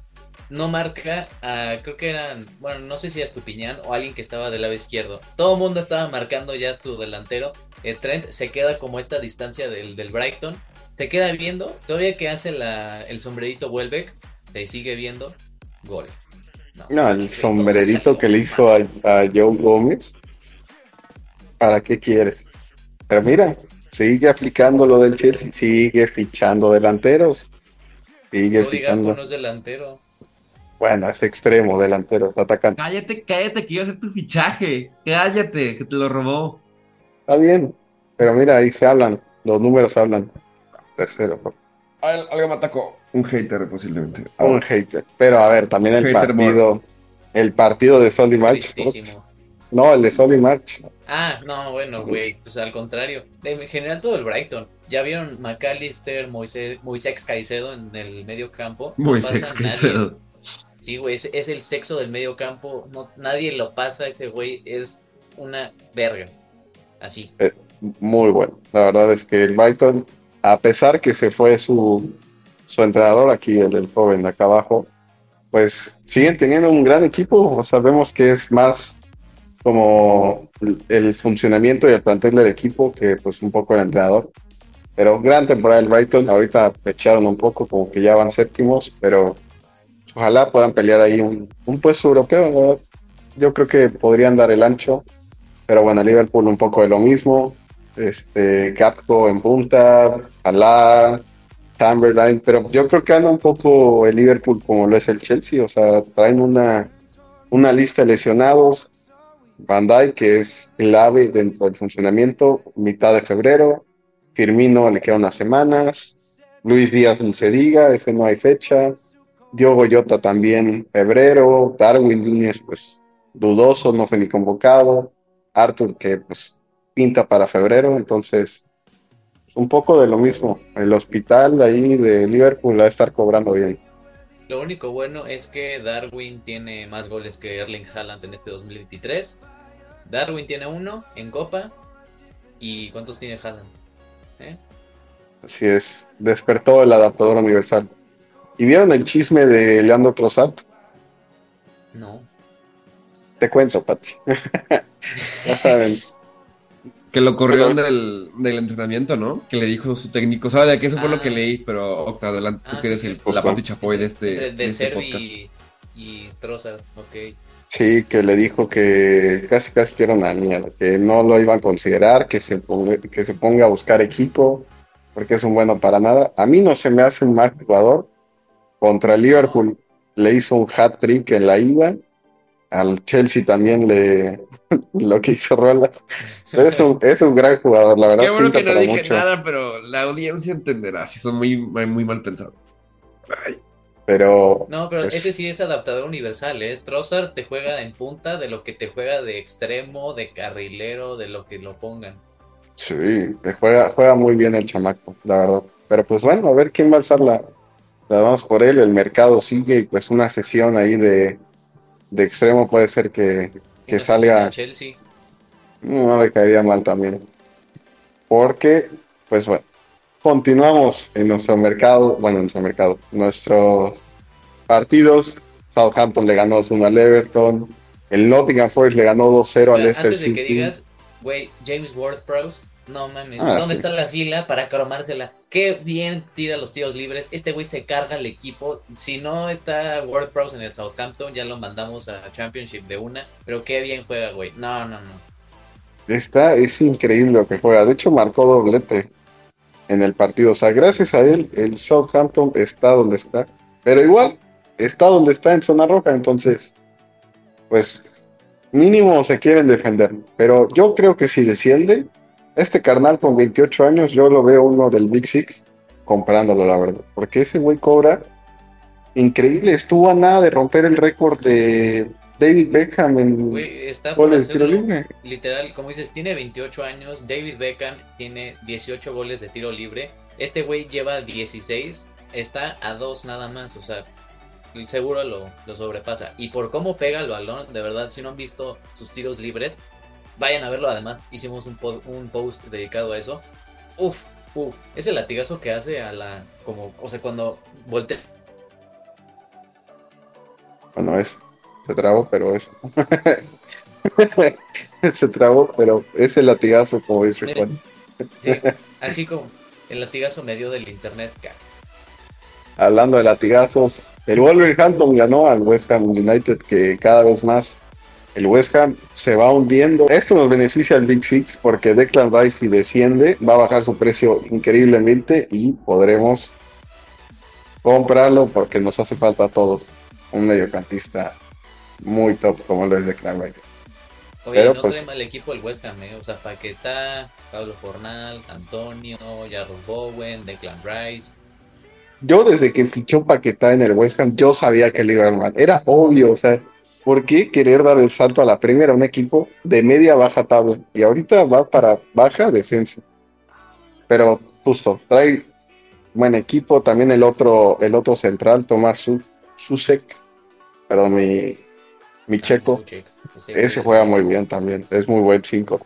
Speaker 1: no marca a, creo que eran, bueno, no sé si a Estupiñán o alguien que estaba del lado izquierdo. Todo el mundo estaba marcando ya su delantero. Eh, Trent se queda como esta distancia del, del Brighton. Se queda viendo. Todavía que hace la, el sombrerito Welbeck, se sigue viendo. Gol.
Speaker 2: No, el sombrerito que le hizo a, a Joe Gómez. ¿Para qué quieres? Pero mira, sigue aplicando lo del Chelsea, sigue fichando delanteros. Sigue fichando.
Speaker 1: no es delantero.
Speaker 2: Bueno, es extremo, delantero, está atacando.
Speaker 3: Cállate, cállate, que iba a hacer tu fichaje. Cállate, que te lo robó.
Speaker 2: Está bien, pero mira, ahí se hablan, los números hablan. Tercero,
Speaker 3: Al- Algo me atacó. Un hater, posiblemente.
Speaker 2: un hater. Pero a ver, también el
Speaker 3: Hater
Speaker 2: partido, el partido de Sol y March. No, el de Solly March.
Speaker 1: Ah, no, bueno, güey, pues al contrario. En general todo el Brighton. Ya vieron McAllister, Moisés, Moisés Caicedo en el medio campo. No
Speaker 3: Moisés. Caicedo.
Speaker 1: Sí, güey, es, es el sexo del medio campo. No, nadie lo pasa, ese güey es una verga. Así.
Speaker 2: Muy bueno. La verdad es que el Brighton, a pesar que se fue su, su entrenador aquí, el, el joven de acá abajo, pues siguen teniendo un gran equipo. O sea, vemos que es más como el, el funcionamiento y el plantel del equipo que pues un poco el entrenador. Pero gran temporada del Brighton. Ahorita pecharon un poco, como que ya van séptimos, pero ojalá puedan pelear ahí un, un puesto europeo. verdad. Yo creo que podrían dar el ancho. Pero bueno, Liverpool un poco de lo mismo. Este, Capco en punta, Alá, Chamberlain, pero yo creo que anda un poco el Liverpool como lo es el Chelsea, o sea, traen una, una lista de lesionados. Van que es clave dentro del funcionamiento, mitad de febrero. Firmino le queda unas semanas. Luis Díaz ni se diga, ese no hay fecha. Diogo Jota también febrero. Darwin Núñez, pues dudoso, no fue ni convocado. Arthur, que pues pinta para febrero, entonces un poco de lo mismo. El hospital ahí de Liverpool va a estar cobrando bien.
Speaker 1: Lo único bueno es que Darwin tiene más goles que Erling Haaland en este 2023. Darwin tiene uno en Copa. ¿Y cuántos tiene Haaland? ¿Eh?
Speaker 2: Así es, despertó el adaptador universal. ¿Y vieron el chisme de Leandro Trossard?
Speaker 1: No.
Speaker 2: Te cuento, Pati. ya saben.
Speaker 3: Que lo corrieron del, del entrenamiento, ¿no? Que le dijo su técnico. ¿Sabes de qué? Eso fue lo que
Speaker 1: Ah.
Speaker 3: leí, pero Octa, adelante. Tú
Speaker 1: Ah,
Speaker 3: que
Speaker 1: sí,
Speaker 3: el,
Speaker 1: sí.
Speaker 2: Pues
Speaker 3: la pati chapoy de este,
Speaker 1: De-
Speaker 3: este
Speaker 1: Servi y, y Trossard, ok.
Speaker 2: Sí, que le dijo que casi casi que era una mierda, que no lo iban a considerar, que se ponga, que se ponga a buscar equipo, porque es un bueno para nada. A mí no se me hace un mal jugador. Contra Liverpool le hizo un hat trick en la ida. Al Chelsea también le lo que hizo Rolas. Es un, es un gran jugador, la verdad.
Speaker 3: Qué bueno que no dije
Speaker 2: mucho.
Speaker 3: nada, pero la audiencia entenderá si son muy, muy, mal pensados. Ay,
Speaker 2: Pero
Speaker 1: No, pero
Speaker 2: Pues-
Speaker 1: ese sí es adaptador universal, ¿eh? Trossard te juega en punta de lo que te juega de extremo, de carrilero, de lo que lo pongan.
Speaker 2: sí, juega, juega muy bien el chamaco, la verdad. Pero pues bueno, a ver quién va a alzar la, la vamos por él. El mercado sigue y pues una sesión ahí de, de extremo puede ser que, que salga.
Speaker 1: Chelsea.
Speaker 2: No le caería mal también. Porque, pues bueno, continuamos en nuestro mercado, bueno, en nuestro mercado, nuestros partidos. Southampton le ganó 2-1 al Everton. El Nottingham Forest le ganó 2-0 al Leicester
Speaker 1: antes de que
Speaker 2: City.
Speaker 1: digas, güey, James Ward-Prowse, no mames,
Speaker 2: Ah,
Speaker 1: ¿dónde
Speaker 2: sí.
Speaker 1: está la fila para cromársela? Qué bien tira los tiros libres, este güey se carga el equipo, si no está Ward-Prowse en el Southampton, ya lo mandamos a Championship de una, pero qué bien juega, güey, no, no, no.
Speaker 2: Está, es increíble lo que juega. De hecho, marcó doblete en el partido. O sea, gracias a él, el Southampton está donde está. Pero igual, está donde está en zona roja. Entonces, pues, mínimo se quieren defender. Pero yo creo que si desciende, este carnal con 28 años, yo lo veo uno del Big Six comprándolo, la verdad. Porque ese güey cobra increíble. Estuvo a nada de romper el récord de David Beckham en
Speaker 1: Güey, está
Speaker 2: goles de tiro libre.
Speaker 1: literal, como dices, tiene 28 años, David Beckham tiene 18 goles de tiro libre, este güey lleva 16, está a dos nada más, o sea, seguro lo, lo sobrepasa. Y por cómo pega el balón, de verdad, si no han visto sus tiros libres, vayan a verlo además, hicimos un, po- un post dedicado a eso. Uf, uf, ese latigazo que hace a la, como, o sea, cuando voltea
Speaker 2: Bueno, eso. Se trabó, pero eso. se trabó, pero ese latigazo, como dice. Juan.
Speaker 1: eh, así como el latigazo medio del internet, cara.
Speaker 2: Hablando de latigazos, el Wolverhampton ganó al West Ham United, que cada vez más el West Ham se va hundiendo. Esto nos beneficia al Big Six porque Declan Rice, si desciende, va a bajar su precio increíblemente y podremos comprarlo porque nos hace falta a todos un mediocampista muy top como lo es Declan Rice.
Speaker 1: Oye,
Speaker 2: Pero,
Speaker 1: no
Speaker 2: pues-
Speaker 1: trae mal equipo el West Ham, ¿eh? O sea, Paquetá, Pablo Fornals, Antonio, Jarrod Bowen, Declan Rice.
Speaker 2: Yo desde que fichó Paquetá en el West Ham, yo sabía que le iba a ir mal. Era obvio, o sea, ¿por qué querer dar el salto a la primera a un equipo de media baja tabla? Y ahorita va para baja descenso. Pero justo, trae buen equipo. También el otro, el otro central, Tomás Su- Susek, perdón, mi, mi checo.
Speaker 1: Suchek.
Speaker 2: Ese juega muy bien también, es muy buen 5.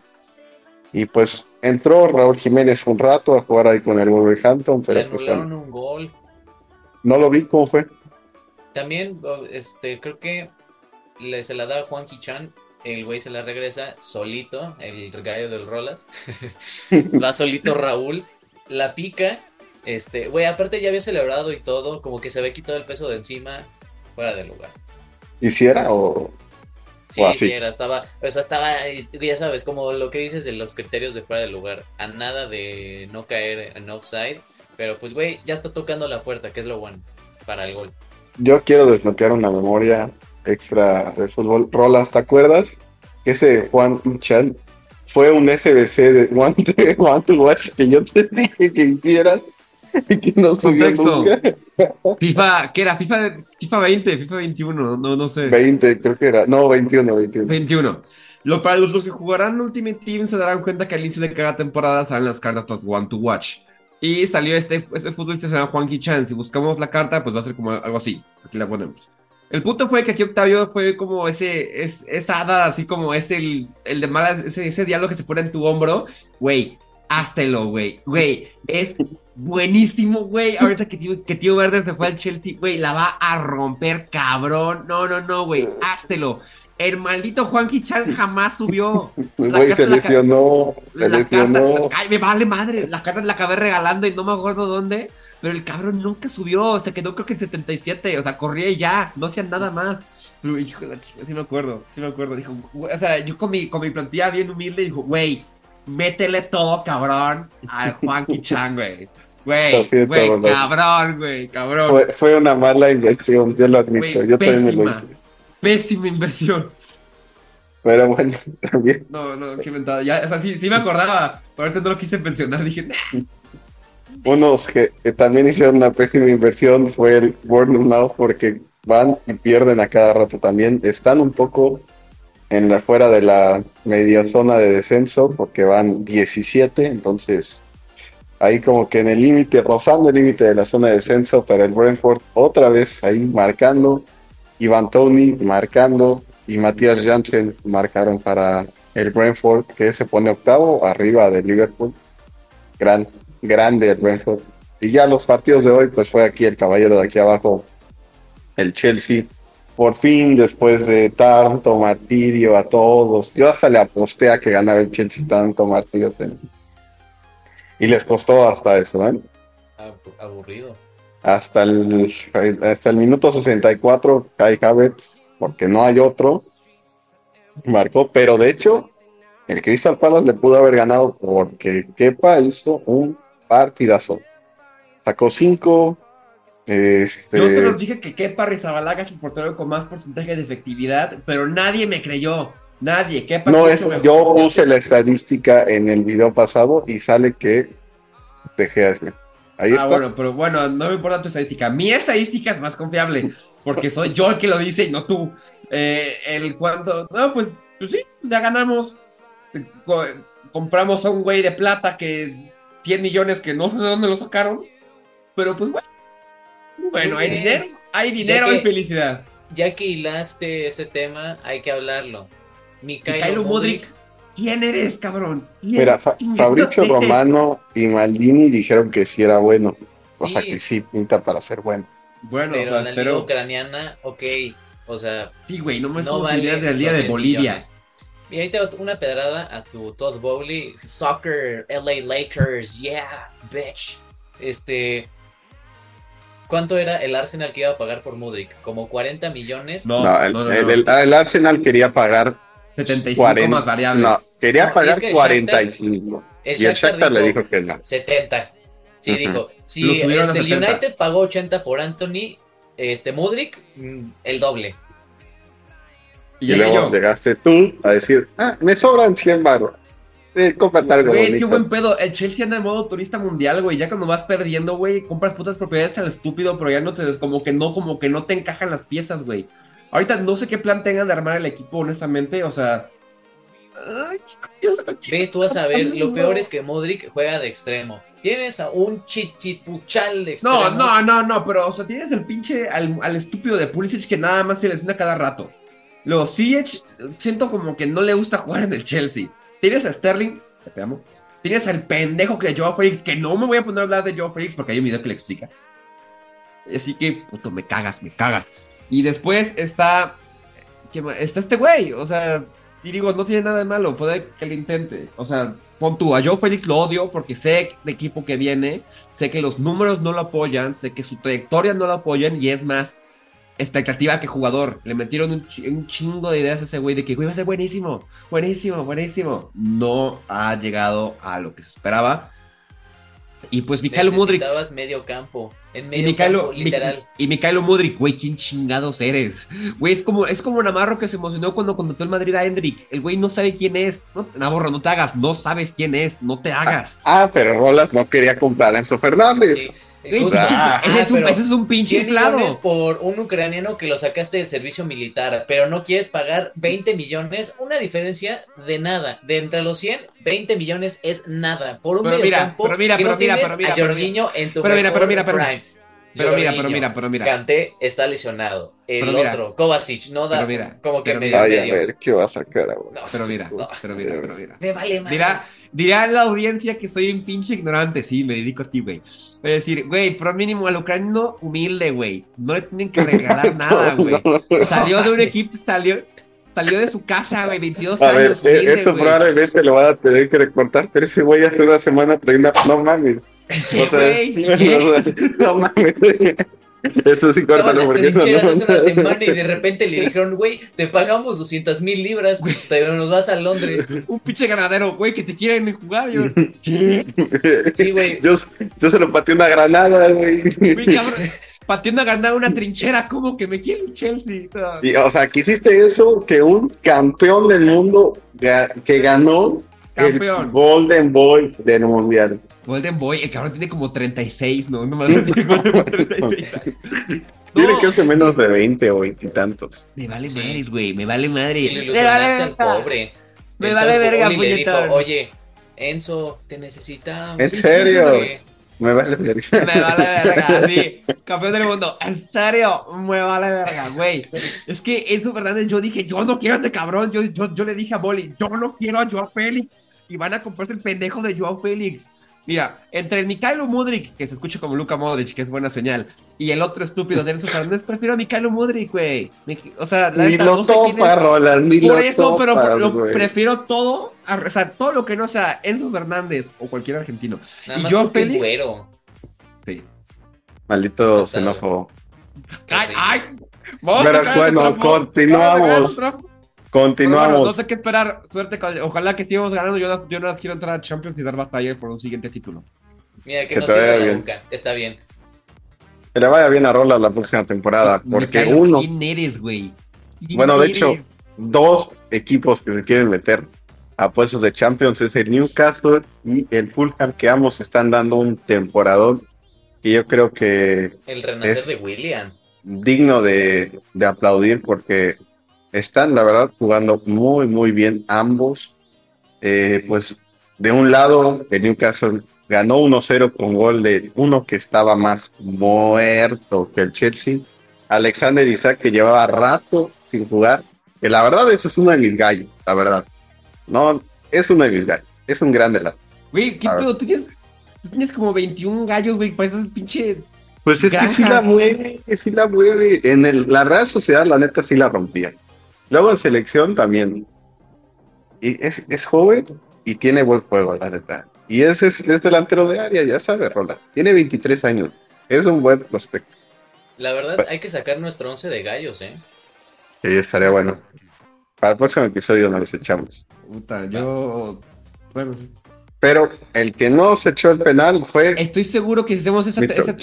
Speaker 2: Y pues entró Raúl Jiménez un rato a jugar ahí con el Wolverhampton,
Speaker 1: Le
Speaker 2: pero pues
Speaker 1: anularon
Speaker 2: bueno,
Speaker 1: un gol.
Speaker 2: no lo vi cómo fue.
Speaker 1: También, este, creo que le, se la da a Juan Chan. El güey se la regresa solito, el gallo del Rolas. Va solito Raúl, la pica. Este, güey, aparte ya había celebrado y todo, como que se había quitado el peso de encima, fuera de lugar.
Speaker 2: ¿Hiciera o
Speaker 1: Sí,
Speaker 2: O
Speaker 1: sí, era, estaba, o sea, estaba, ya sabes, como lo que dices de los criterios de fuera de lugar, a nada de no caer en offside, pero pues, güey, ya está tocando la puerta, que es lo bueno para el gol.
Speaker 2: yo quiero desbloquear una memoria extra de fútbol? Rolas, ¿te acuerdas? Ese Juan Chan fue un SBC de One to, One to Watch que yo te dije que hicieras y que no subió nunca.
Speaker 3: FIFA, ¿qué era? FIFA, FIFA 20, FIFA 21, no, no sé.
Speaker 2: 20, creo que era. No, 21, 21.
Speaker 3: 21. Lo, para los, los que jugarán Ultimate Team se darán cuenta que al inicio de cada temporada salen las cartas One to Watch. Y salió este, este futbolista se llama Juanqui Chan. Si buscamos la carta, pues va a ser como algo así. Aquí la ponemos. El punto fue que aquí Octavio fue como ese, es, esa hada, así como este, el, el de malas, ese, ese diálogo que se pone en tu hombro. Güey, háztelo, güey. Güey, es buenísimo, güey. Ahorita que tío, que tío Verde se fue al Chelsea, güey, la va a romper, cabrón. No, no, no, güey, háztelo. El maldito Juanqui Chan jamás subió.
Speaker 2: Güey se lesionó, se lesionó.
Speaker 3: ay, me vale madre. La carta la acabé regalando y no me acuerdo dónde. Pero el cabrón nunca subió. Se quedó creo que en 77. O sea, corría y ya. No hacían nada más. Pero, hijo de la chica, sí me acuerdo. Sí me acuerdo. Dijo, o sea, yo con mi, con mi plantilla bien humilde, dijo, güey, métele todo, cabrón, al Juanqui Chan, güey. Güey, güey, cabrón, güey, cabrón.
Speaker 2: Fue, fue una mala inversión, yo lo admito. Yo también me lo
Speaker 3: pésima.
Speaker 2: hice.
Speaker 3: Pésima inversión.
Speaker 2: Pero bueno, también.
Speaker 3: No, no, qué mentada. Ya, o sea, sí, sí me acordaba. Pero ahorita no lo quise mencionar. Dije, "Nah".
Speaker 2: Unos que, que también hicieron una pésima inversión fue el Bournemouth porque van y pierden a cada rato también. Están un poco en la fuera de la media zona de descenso porque van 17, entonces ahí como que en el límite, rozando el límite de la zona de descenso, pero el Brentford otra vez ahí marcando, Ivan Tony marcando y Matías Janssen marcaron para el Brentford que se pone octavo arriba de Liverpool. Gran, grande el Brentford. Y ya los partidos de hoy, pues fue aquí el caballero de aquí abajo, el Chelsea. Por fin, después de tanto martirio a todos, yo hasta le aposté a que ganara el Chelsea tanto martirio. Y les costó hasta eso, ¿eh?
Speaker 1: Ab- Aburrido.
Speaker 2: Hasta el, hasta el minuto 64, Kai Havertz, porque no hay otro, marcó. Pero de hecho, el Crystal Palace le pudo haber ganado porque Kepa hizo un partidazo. Sacó cinco. Este,
Speaker 3: Yo se los dije que Kepa Rizabalaga es el portero con más porcentaje de efectividad, pero nadie me creyó. Nadie. Kepa
Speaker 2: no,
Speaker 3: es
Speaker 2: yo puse la estadística en el video pasado y sale que De Gea es bien. Ahí
Speaker 3: Ah,
Speaker 2: está.
Speaker 3: bueno, pero bueno, no me importa tu estadística. Mi estadística es más confiable, porque soy yo el que lo dice y no tú. Eh, el cuánto. No, pues, pues sí, ya ganamos. Co- compramos a un güey de plata que 100 millones que no sé de dónde lo sacaron. Pero pues bueno. Bueno, hay dinero, hay dinero
Speaker 1: que-
Speaker 3: y felicidad.
Speaker 1: Ya que hilaste ese tema, hay que hablarlo. Mikhailo
Speaker 3: Modric, ¿quién eres, cabrón? ¿Quién?
Speaker 2: Mira, Fa-
Speaker 3: ¿Quién
Speaker 2: Fabricio
Speaker 3: eres?
Speaker 2: Romano y Maldini dijeron que sí era bueno. O
Speaker 1: Sí.
Speaker 2: sea, que sí pinta para ser bueno.
Speaker 3: Bueno,
Speaker 1: pero
Speaker 3: o sea,
Speaker 1: en la liga
Speaker 3: espero.
Speaker 1: ucraniana, ok. O sea,
Speaker 3: Sí, güey, no me es
Speaker 1: no vale
Speaker 3: vinieras de la Liga de
Speaker 1: 200
Speaker 3: Bolivia.
Speaker 1: millones. Y ahí te va una pedrada a tu Todd Bowley. Soccer, LA Lakers, yeah, bitch. Este. ¿Cuánto era el Arsenal que iba a pagar por Mudrik? ¿Como 40 millones?
Speaker 3: No,
Speaker 2: No, el,
Speaker 3: no, no,
Speaker 2: el-
Speaker 3: no.
Speaker 2: el- el Arsenal quería pagar
Speaker 3: 75
Speaker 2: 40,
Speaker 3: más variables.
Speaker 2: No, quería
Speaker 1: No,
Speaker 2: pagar
Speaker 1: es que el
Speaker 2: 45.
Speaker 1: El
Speaker 2: y el
Speaker 1: Shakhtar
Speaker 2: le
Speaker 1: dijo
Speaker 2: dijo que no.
Speaker 1: 70. Sí,
Speaker 2: Ujú.
Speaker 1: dijo.
Speaker 3: Lo
Speaker 1: Si este, el
Speaker 3: 70.
Speaker 1: United pagó 80 por Anthony, este Mudrik, mm, el doble.
Speaker 3: Y
Speaker 2: luego
Speaker 3: yo.
Speaker 2: llegaste tú a decir, ah, me sobran 100 baros. Eh, cómprate algo
Speaker 3: Güey, es que buen pedo. El Chelsea anda en modo turista mundial, güey. Ya cuando vas perdiendo, güey, compras putas propiedades al estúpido, pero ya no te como que no, como que no te encajan las piezas, güey. Ahorita no sé qué plan tengan de armar el equipo, honestamente. O sea.
Speaker 1: Ve, tú vas a ver, lo peor es que Modric juega de extremo. Tienes a un chichipuchal de extremo.
Speaker 3: No, no, no, no, pero, o sea, tienes el pinche al, al estúpido de Pulisic que nada más se lesiona cada rato. Luego, Ziyech, siento como que no le gusta jugar en el Chelsea. Tienes a Sterling, que te amo. Tienes al pendejo que Joao Félix, que no me voy a poner a hablar de Joao Félix porque hay un video que le explica. Así que, puto, me cagas, me cagas. Y después está. ¿qué? Está este güey, o sea. Y digo, no tiene nada de malo, puede que lo intente. O sea, pon tú, a Joe Félix lo odio porque sé de equipo que viene, sé que los números no lo apoyan, sé que su trayectoria no lo apoyan y es más expectativa que jugador. Le metieron un, ch- un chingo de ideas a ese güey de que, güey, va a ser buenísimo, buenísimo, buenísimo. No ha llegado a lo que se esperaba. Y pues Mikhailo Mudrik
Speaker 1: Necesitabas medio campo. En
Speaker 3: y
Speaker 1: medio
Speaker 3: Mikhailo,
Speaker 1: campo, literal.
Speaker 3: Mi- y Mikhailo Mudrik, güey, ¿quién chingados eres? Güey, es como, es como Navarro que se emocionó cuando contrató el Madrid a Hendrik. El güey no sabe quién es. No, Navarro, no te hagas, no sabes quién es, no te hagas.
Speaker 2: Ah, pero Rolas no quería comprar a Enzo Fernández.
Speaker 1: Sí.
Speaker 2: Ah,
Speaker 3: ese, es un,
Speaker 1: pero
Speaker 3: ese es un pinche
Speaker 1: 100
Speaker 3: claro.
Speaker 1: por un ucraniano que lo sacaste del servicio militar, pero no quieres pagar 20 millones, una diferencia de nada. De entre los 100, 20 millones es nada. Por un
Speaker 3: Pero mira, pero mira,
Speaker 1: que
Speaker 3: pero
Speaker 1: no
Speaker 3: mira, pero mira,
Speaker 1: a
Speaker 3: pero
Speaker 1: Jorginho en tu
Speaker 3: pero mira, pero mira, pero-
Speaker 1: prime.
Speaker 3: Pero mira, pero mira, pero mira.
Speaker 1: Kanté está lesionado. El
Speaker 3: Pero mira.
Speaker 1: otro, Kovacic, no da
Speaker 3: Pero mira,
Speaker 1: como que
Speaker 3: pero
Speaker 1: medio
Speaker 3: mira.
Speaker 2: Ay, a
Speaker 1: medio.
Speaker 2: ver qué va a sacar ahora.
Speaker 1: No,
Speaker 3: Pero mira,
Speaker 1: no,
Speaker 3: pero mira, pero mira.
Speaker 1: me vale más.
Speaker 3: Dirá, dirá la audiencia que soy un pinche ignorante, sí, me dedico a ti, güey. Voy a decir, güey, por mínimo al ucraniano humilde, güey. No le tienen que regalar nada, güey. Salió de un equipo, salió, salió de su casa, güey, 22
Speaker 2: A ver,
Speaker 3: años.
Speaker 2: eh,
Speaker 3: humilde,
Speaker 2: esto
Speaker 3: güey.
Speaker 2: probablemente lo van a tener que recortar, pero ese güey hace una semana trae una. No mames.
Speaker 3: ¿Qué,
Speaker 2: O sea, no mames. Eso sí, córtalo porque eso no-
Speaker 1: hace una semana y de repente le dijeron, güey, te pagamos 200 mil libras, pero nos vas a Londres.
Speaker 3: Un pinche ganadero, güey, que te quieren jugar. Yo,
Speaker 1: Sí, güey.
Speaker 2: Yo, yo se lo pateé una granada, güey.
Speaker 3: güey, cabrón, pateando a ganar una trinchera, ¿cómo que me quiere el Chelsea? No.
Speaker 2: Y, o sea, que hiciste eso que un campeón del mundo ga- que ganó
Speaker 3: Campeón.
Speaker 2: el Golden Boy del Mundial.
Speaker 3: Golden Boy, el cabrón tiene como 36, ¿no? No más tiene como 36.
Speaker 2: Tiene
Speaker 3: No,
Speaker 2: que hace menos de 20 o 20 y tantos.
Speaker 3: Me vale
Speaker 1: Sí.
Speaker 3: madre, güey, me vale madre.
Speaker 1: Y le
Speaker 3: Me vale
Speaker 1: al
Speaker 3: verga.
Speaker 1: pobre.
Speaker 3: Me
Speaker 1: Entonces,
Speaker 3: vale verga,
Speaker 1: Oli le dijo, oye, Enzo, te necesitamos.
Speaker 2: ¿En serio?
Speaker 1: Sí.
Speaker 2: Me vale verga.
Speaker 3: Me vale verga, sí. Campeón del mundo. En serio, me vale verga, güey. Es que Enzo Fernández, yo dije, yo no quiero a este cabrón. Yo, yo, yo le dije a Boli, yo no quiero a Joao Félix. Y van a comprarse el pendejo de Joao Félix. Mira, entre el Mikhailo Mudrik, que se escucha como Luka Modric, que es buena señal, y el otro estúpido de Enzo Fernández, prefiero a Mikhailo Mudrik, güey. Mi- O sea, la
Speaker 2: Ni
Speaker 3: neta,
Speaker 2: lo
Speaker 3: no sé quién es.
Speaker 2: topa, Roland, ni
Speaker 3: Por eso, pero
Speaker 2: topas,
Speaker 3: lo
Speaker 2: güey.
Speaker 3: prefiero todo, a- o sea, todo lo que no sea Enzo Fernández o cualquier argentino.
Speaker 1: Nada
Speaker 3: ¿Y
Speaker 1: más
Speaker 3: Félix?
Speaker 1: güero.
Speaker 3: Sí.
Speaker 2: Maldito xenófobo.
Speaker 3: Ay, ay. Vamos
Speaker 2: Pero bueno,
Speaker 3: trapo.
Speaker 2: Continuamos.
Speaker 3: Bueno, no sé qué esperar. Suerte. con- Ojalá que sigamos ganando. Yo no, yo no quiero entrar a Champions y dar batalla por un siguiente título.
Speaker 1: Mira, que,
Speaker 2: Que
Speaker 1: no
Speaker 2: te vaya
Speaker 1: sirve la
Speaker 2: bien.
Speaker 1: boca. Está bien.
Speaker 2: Que le vaya bien a Roland la próxima temporada. Porque uno,
Speaker 3: ¿Quién eres, güey? ¿Quién
Speaker 2: Bueno, de hecho, dos equipos que se quieren meter a puestos de Champions es el Newcastle y el Fulham, que ambos están dando un temporadón. Y yo creo que
Speaker 1: El renacer
Speaker 2: Es-
Speaker 1: de William.
Speaker 2: digno de, de aplaudir porque están, la verdad, jugando muy, muy bien ambos. Eh, pues de un lado, el Newcastle ganó 1-0 con gol de uno que estaba más muerto que el Chelsea. Alexander Isaac, que llevaba rato sin jugar. Que la verdad, eso es uno de mis gallos, la verdad. No, es uno de mis gallos. Es un gran delantero.
Speaker 3: Güey, ¿qué pedo? Tú tienes, tú tienes como 21 gallos, güey. Pareces pinche.
Speaker 2: Pues es que sí la mueve, que sí la mueve. En el- la Real Sociedad, la neta, sí la rompía. Luego en selección también. Y es, es joven y tiene buen juego, la neta. Y ese es, es delantero de área, ya sabe, Rola. Tiene 23 años. Es un buen prospecto.
Speaker 1: La verdad,
Speaker 2: Pues-
Speaker 1: hay que sacar nuestro once de gallos, ¿eh?
Speaker 2: Sí, estaría bueno. Para el próximo episodio nos los echamos.
Speaker 3: Puta, yo. Bueno, sí.
Speaker 2: Pero el que no se echó el penal fue.
Speaker 3: Estoy seguro que si hacemos esa,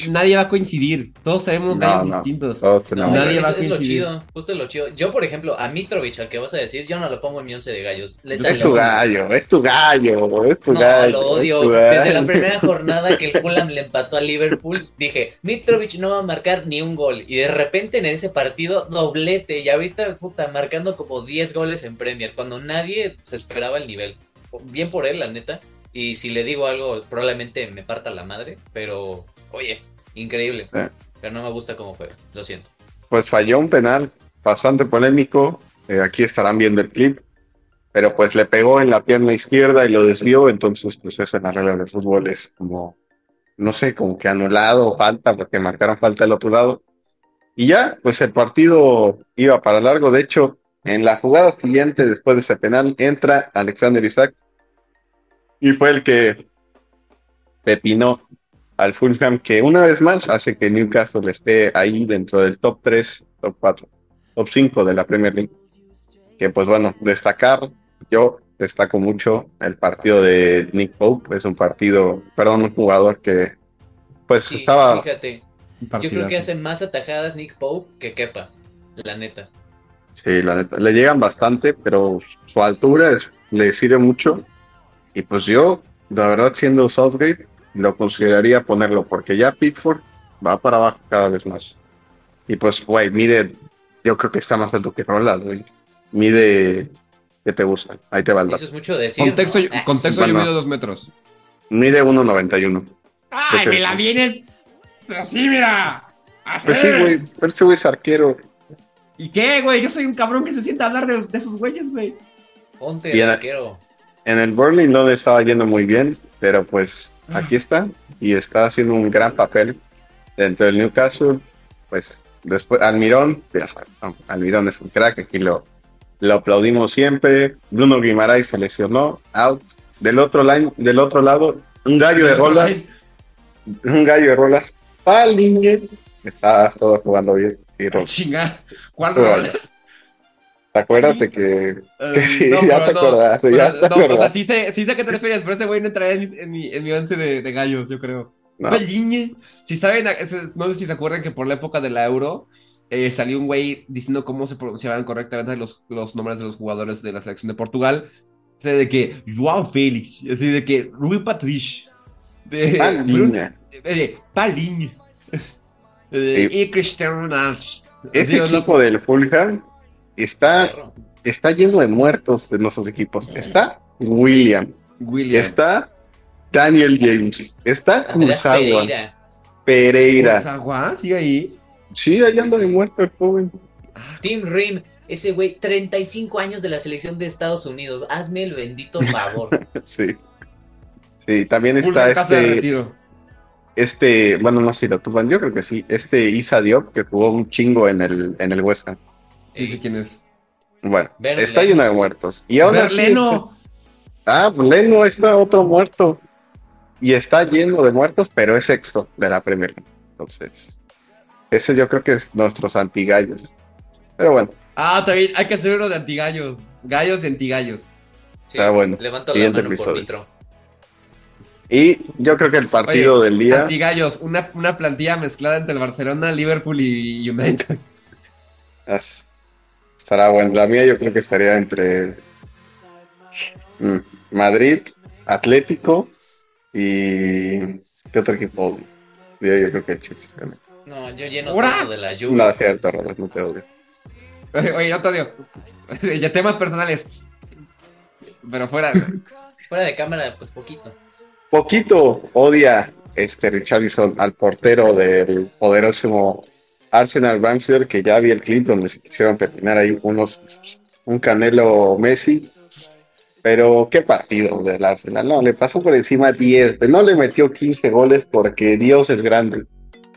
Speaker 3: nadie va a coincidir. Todos sabemos
Speaker 2: No,
Speaker 3: gallos
Speaker 2: no.
Speaker 3: distintos.
Speaker 2: Todos
Speaker 1: No,
Speaker 2: tenemos-
Speaker 3: Nadie va a
Speaker 1: es, es lo
Speaker 3: coincidir.
Speaker 1: chido, justo lo chido. Yo, por ejemplo, a Mitrovic, al que vas a decir, yo no lo pongo en mi once de gallos. Le-
Speaker 2: Es tu gallo, es tu gallo, es tu
Speaker 1: No,
Speaker 2: gallo.
Speaker 1: lo
Speaker 2: es
Speaker 1: odio. Desde la primera jornada que el Fulham le empató a Liverpool, dije, Mitrovic no va a marcar ni un gol. Y de repente en ese partido, doblete. Y ahorita, puta, marcando como 10 goles en Premier, cuando nadie se esperaba el nivel. Bien por él, la neta. Y si le digo algo, probablemente me parta la madre. Pero, oye, increíble.
Speaker 2: Sí.
Speaker 1: Pero no me gusta cómo juega, lo siento.
Speaker 2: Pues falló un penal bastante polémico. eh, aquí estarán viendo el clip. Pero pues le pegó en la pierna izquierda y lo desvió. Entonces, pues eso en las reglas del fútbol es como, no sé, como que anulado o falta, porque marcaron falta del otro lado. Y ya, pues el partido iba para largo. De hecho, en la jugada siguiente, después de ese penal, entra Alexander Isaac. Y fue el que pepinó al Fulham, que una vez más hace que Newcastle esté ahí dentro del top 3, top 4, top 5 de la Premier League. Que pues bueno, destacar, yo destaco mucho el partido de Nick Pope, es un partido, perdón, un jugador que pues
Speaker 1: Sí,
Speaker 2: estaba,
Speaker 1: fíjate. Yo creo que hace más atajadas Nick Pope que Kepa, la neta.
Speaker 2: sí, la neta, le llegan bastante, pero su altura es- le sirve mucho. Y pues yo, la verdad, siendo Southgate, lo consideraría ponerlo, porque ya Pickford va para abajo cada vez más. Y pues, güey, mide, yo creo que está más alto que Roland, güey. Mide, ¿qué te gusta? Ahí te va el dato.
Speaker 1: Eso es mucho decir.
Speaker 3: Contexto,
Speaker 1: ¿no?
Speaker 3: Contexto
Speaker 2: Bueno.
Speaker 3: yo mido dos metros.
Speaker 2: Mide 1.91.
Speaker 3: ¡Ay,
Speaker 2: Pues
Speaker 3: me la viene! Así, mira. Así.
Speaker 2: Pues sí, güey, pero ese güey es arquero.
Speaker 3: ¿Y qué, güey? Yo soy un cabrón que se sienta a hablar de, de esos güeyes, güey.
Speaker 1: Ponte el arquero.
Speaker 2: En el Burnley no le estaba yendo muy bien, pero pues aquí está y está haciendo un gran papel dentro del Newcastle. Pues después, Almirón, ya. Almirón es un crack, aquí lo, lo aplaudimos siempre. Bruno Guimaraes se lesionó, out. Del otro, line, del otro lado, un gallo de rolas, un gallo de rolas, Paliñe, está todo jugando bien. Y
Speaker 3: chinga. ¿Cuál
Speaker 2: Bueno,
Speaker 3: rol?
Speaker 2: Acuérdate que
Speaker 3: Eh,
Speaker 2: sí,
Speaker 3: no,
Speaker 2: ya te
Speaker 3: no.
Speaker 2: acordaste, ya te
Speaker 3: no, o sea, sí sé, sí sé a qué te refieres, pero ese güey no entraría en mi, en mi, en mi once de, de gallos, yo creo.
Speaker 2: No.
Speaker 3: Si saben, ese- no sé si se acuerdan que por la época de la Euro eh, salió un güey diciendo cómo se pronunciaban correctamente los, los nombres de los jugadores de la selección de Portugal. O sea, de que Joao Félix, es decir, de que Rui Patrice, de Bruno,
Speaker 2: Paliñe.
Speaker 3: de Paliñe, de- Cristiano Ronaldo.
Speaker 2: Ese equipo del Fulham está, está lleno de muertos de nuestros equipos. Está William,
Speaker 3: William.
Speaker 2: está Daniel James, está Kurzawa,
Speaker 1: Pereira.
Speaker 2: Pereira.
Speaker 3: Sigue ahí.
Speaker 2: Sí, ahí anda de muerto el joven.
Speaker 1: Tim Rim. Ese güey, 35 años de la selección de Estados Unidos. Hazme el bendito favor.
Speaker 2: Sí. Sí, también está
Speaker 3: Fulham casa de
Speaker 2: este,
Speaker 3: retiro.
Speaker 2: este, bueno, no sé si lo tuvan, yo creo que sí, este Isa Diop que jugó un chingo en el, en el West Ham.
Speaker 3: Sí, sé quién es.
Speaker 2: Bueno, está lleno de muertos. Y ahora
Speaker 3: Berleno.
Speaker 2: Ah, pues Leno está otro muerto. Y está lleno de muertos, pero es sexto de la Premier League. Entonces, eso yo creo que es nuestros antigallos. Pero bueno,
Speaker 3: Ah, también hay que hacer uno de antigallos. Gallos y antigallos.
Speaker 1: Sí,
Speaker 2: Está bueno.
Speaker 1: Levanto la
Speaker 2: Siguiente
Speaker 1: mano por
Speaker 2: episodio.
Speaker 1: Nitro.
Speaker 2: y yo creo que el partido del día.
Speaker 3: Antigallos, una, una plantilla mezclada entre el Barcelona, Liverpool y United.
Speaker 2: as- estará bueno. La mía yo creo que estaría entre mm, Madrid, Atlético y. ¿Qué otro equipo? Yo, yo creo que Chelsea también.
Speaker 1: No, yo lleno todo de la lluvia.
Speaker 2: No, es cierto, no te odio.
Speaker 3: Oye, yo te odio. Ya temas personales. Pero fuera.
Speaker 1: Fuera de cámara, pues poquito.
Speaker 2: poquito odia este Richarlison al portero del poderosísimo Arsenal Ramsdale, que ya vi el clip donde se quisieron pepinar ahí unos un Canelo Messi. Pero qué partido del Arsenal, no, le pasó por encima 10, no le metió 15 goles porque Dios es grande.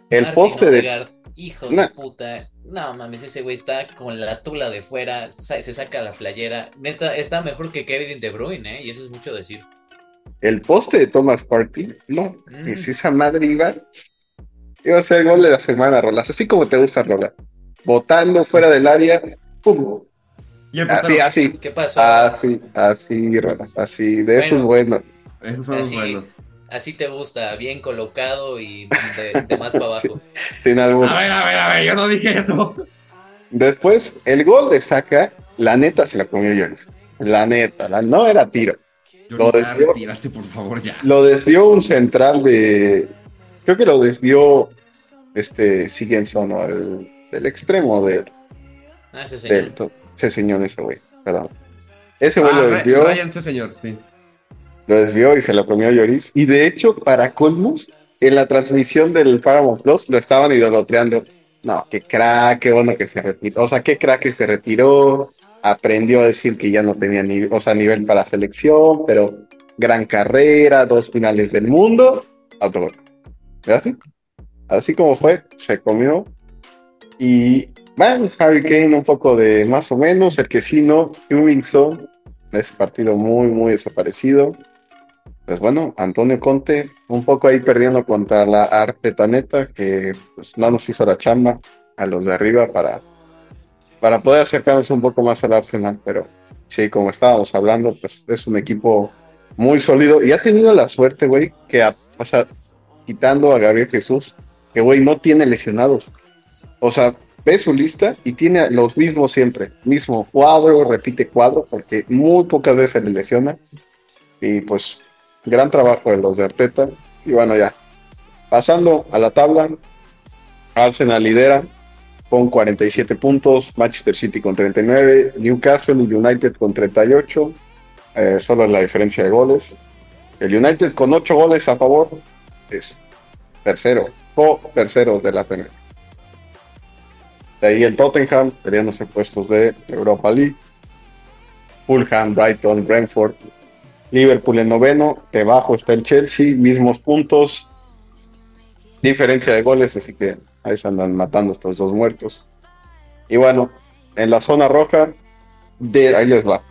Speaker 2: El poste de
Speaker 1: hijo
Speaker 2: Nah.
Speaker 1: de puta. No mames, ese güey está con la tula de fuera, se saca la playera. Neta, está mejor que Kevin De Bruyne, ¿eh? Y eso es mucho decir.
Speaker 2: el poste de Thomas Partey, no,
Speaker 1: Mm.
Speaker 2: y si esa madre iba, iba a ser el gol de la semana, Rolas, así como te gusta, Rolas. Botando fuera del área, pum,
Speaker 3: Y el
Speaker 2: así, así,
Speaker 1: ¿Qué pasó?
Speaker 2: Así, así, Rolas, así, de eso es bueno.
Speaker 3: Esos son
Speaker 1: Así.
Speaker 3: los buenos.
Speaker 1: Así te gusta, bien colocado y de, de más para abajo.
Speaker 2: Sin albur.
Speaker 3: A ver, a ver, a ver, yo no dije eso.
Speaker 2: Después, el gol de Saca, la neta se la comió Lloris. La neta, la, no era tiro. Lo
Speaker 3: Yo
Speaker 2: desvió.
Speaker 3: por favor, ya.
Speaker 2: Lo desvió un central de. Creo que lo desvió este Sigurdsson, ¿no? El, el extremo de,
Speaker 1: Ah, ese señor.
Speaker 2: del. Ese señor, ese güey, perdón. Ese güey
Speaker 3: Ah,
Speaker 2: lo desvió.
Speaker 3: Ryan, sí, señor, sí.
Speaker 2: Lo desvió y se la comió Lloris. Y de hecho, para colmos, en la transmisión del Paramount Plus lo estaban idolotreando. No, qué crack, qué bueno que se retiró. O sea, qué crack que se retiró. Aprendió a decir que ya no tenía ni, o sea, nivel para selección, pero gran carrera, dos finales del mundo. Autogol. ¿Ve así? Así como fue, se comió. Y bueno, Harry Kane un poco de más o menos, el que sí no, Hummingson, ese partido muy, muy desaparecido. Pues bueno, Antonio Conte un poco ahí perdiendo contra la Artetaneta, que pues no nos hizo la chamba a los de arriba para, para poder acercarnos un poco más al Arsenal, pero sí, como estábamos hablando, pues es un equipo muy sólido y ha tenido la suerte, güey, que a- o sea, quitando a Gabriel Jesús, que güey no tiene lesionados. O sea, ve su lista y tiene los mismos siempre, mismo cuadro, repite cuadro, porque muy pocas veces se le lesiona. Y pues, gran trabajo de los de Arteta. Y bueno, ya. Pasando a la tabla, Arsenal lidera con 47 puntos, Manchester City con 39, Newcastle y United con 38, eh, solo la diferencia de goles. El United con 8 goles a favor es tercero, o tercero de la Premier. De ahí el Tottenham peleándose puestos de Europa League. Fulham, Brighton, Brentford, Liverpool en noveno. Debajo está el Chelsea, mismos puntos. Diferencia de goles, así que ahí se andan matando estos dos muertos. Y bueno, en la zona roja, de, ahí les va.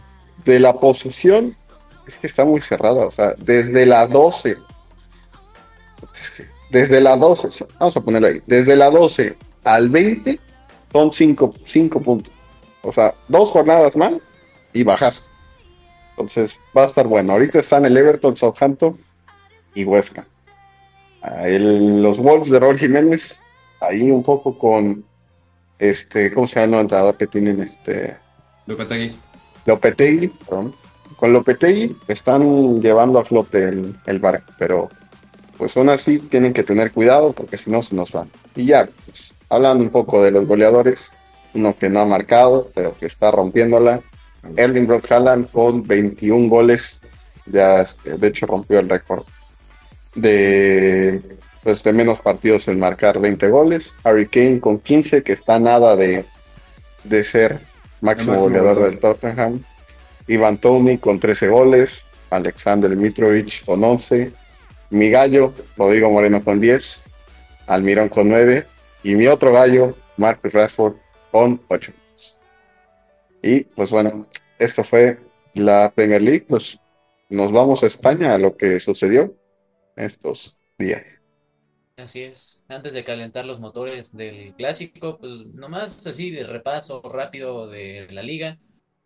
Speaker 2: De la posición, es que está muy cerrada, o sea, desde la 12. es que Desde la 12, vamos a ponerlo ahí. Desde la 12 al 20 son 5 puntos. O sea, dos jornadas más y bajas. Entonces va a estar bueno. Ahorita están el Everton, Southampton y Huesca. Ah, el- los Wolves de Raúl Jiménez, ahí un poco con este, ¿cómo se llama el entrenador que tienen? Este
Speaker 3: Lopetegui.
Speaker 2: Lopetegui, perdón. Con Lopetegui están llevando a flote el, el barco, pero pues aún así tienen que tener cuidado porque si no se nos van. Y ya, pues, hablando un poco de los goleadores, uno que no ha marcado, pero que está rompiéndola, Erling Brock Haaland con 21 goles, ya de hecho rompió el récord de pues de menos partidos en marcar 20 goles, Harry Kane con 15 que está nada de, de ser máximo,
Speaker 3: máximo
Speaker 2: goleador
Speaker 3: goleador.
Speaker 2: del Tottenham, Ivan Tony con 13 goles, Alexander Mitrovic con 11, mi gallo Rodrigo Moreno con 10, Almirón con 9 y mi otro gallo Marcus Rashford con 8. Y pues bueno, esto fue la Premier League, pues nos vamos a España a lo que sucedió estos días.
Speaker 1: Así es. Antes de calentar los motores del clásico, pues nomás así de repaso rápido de la liga.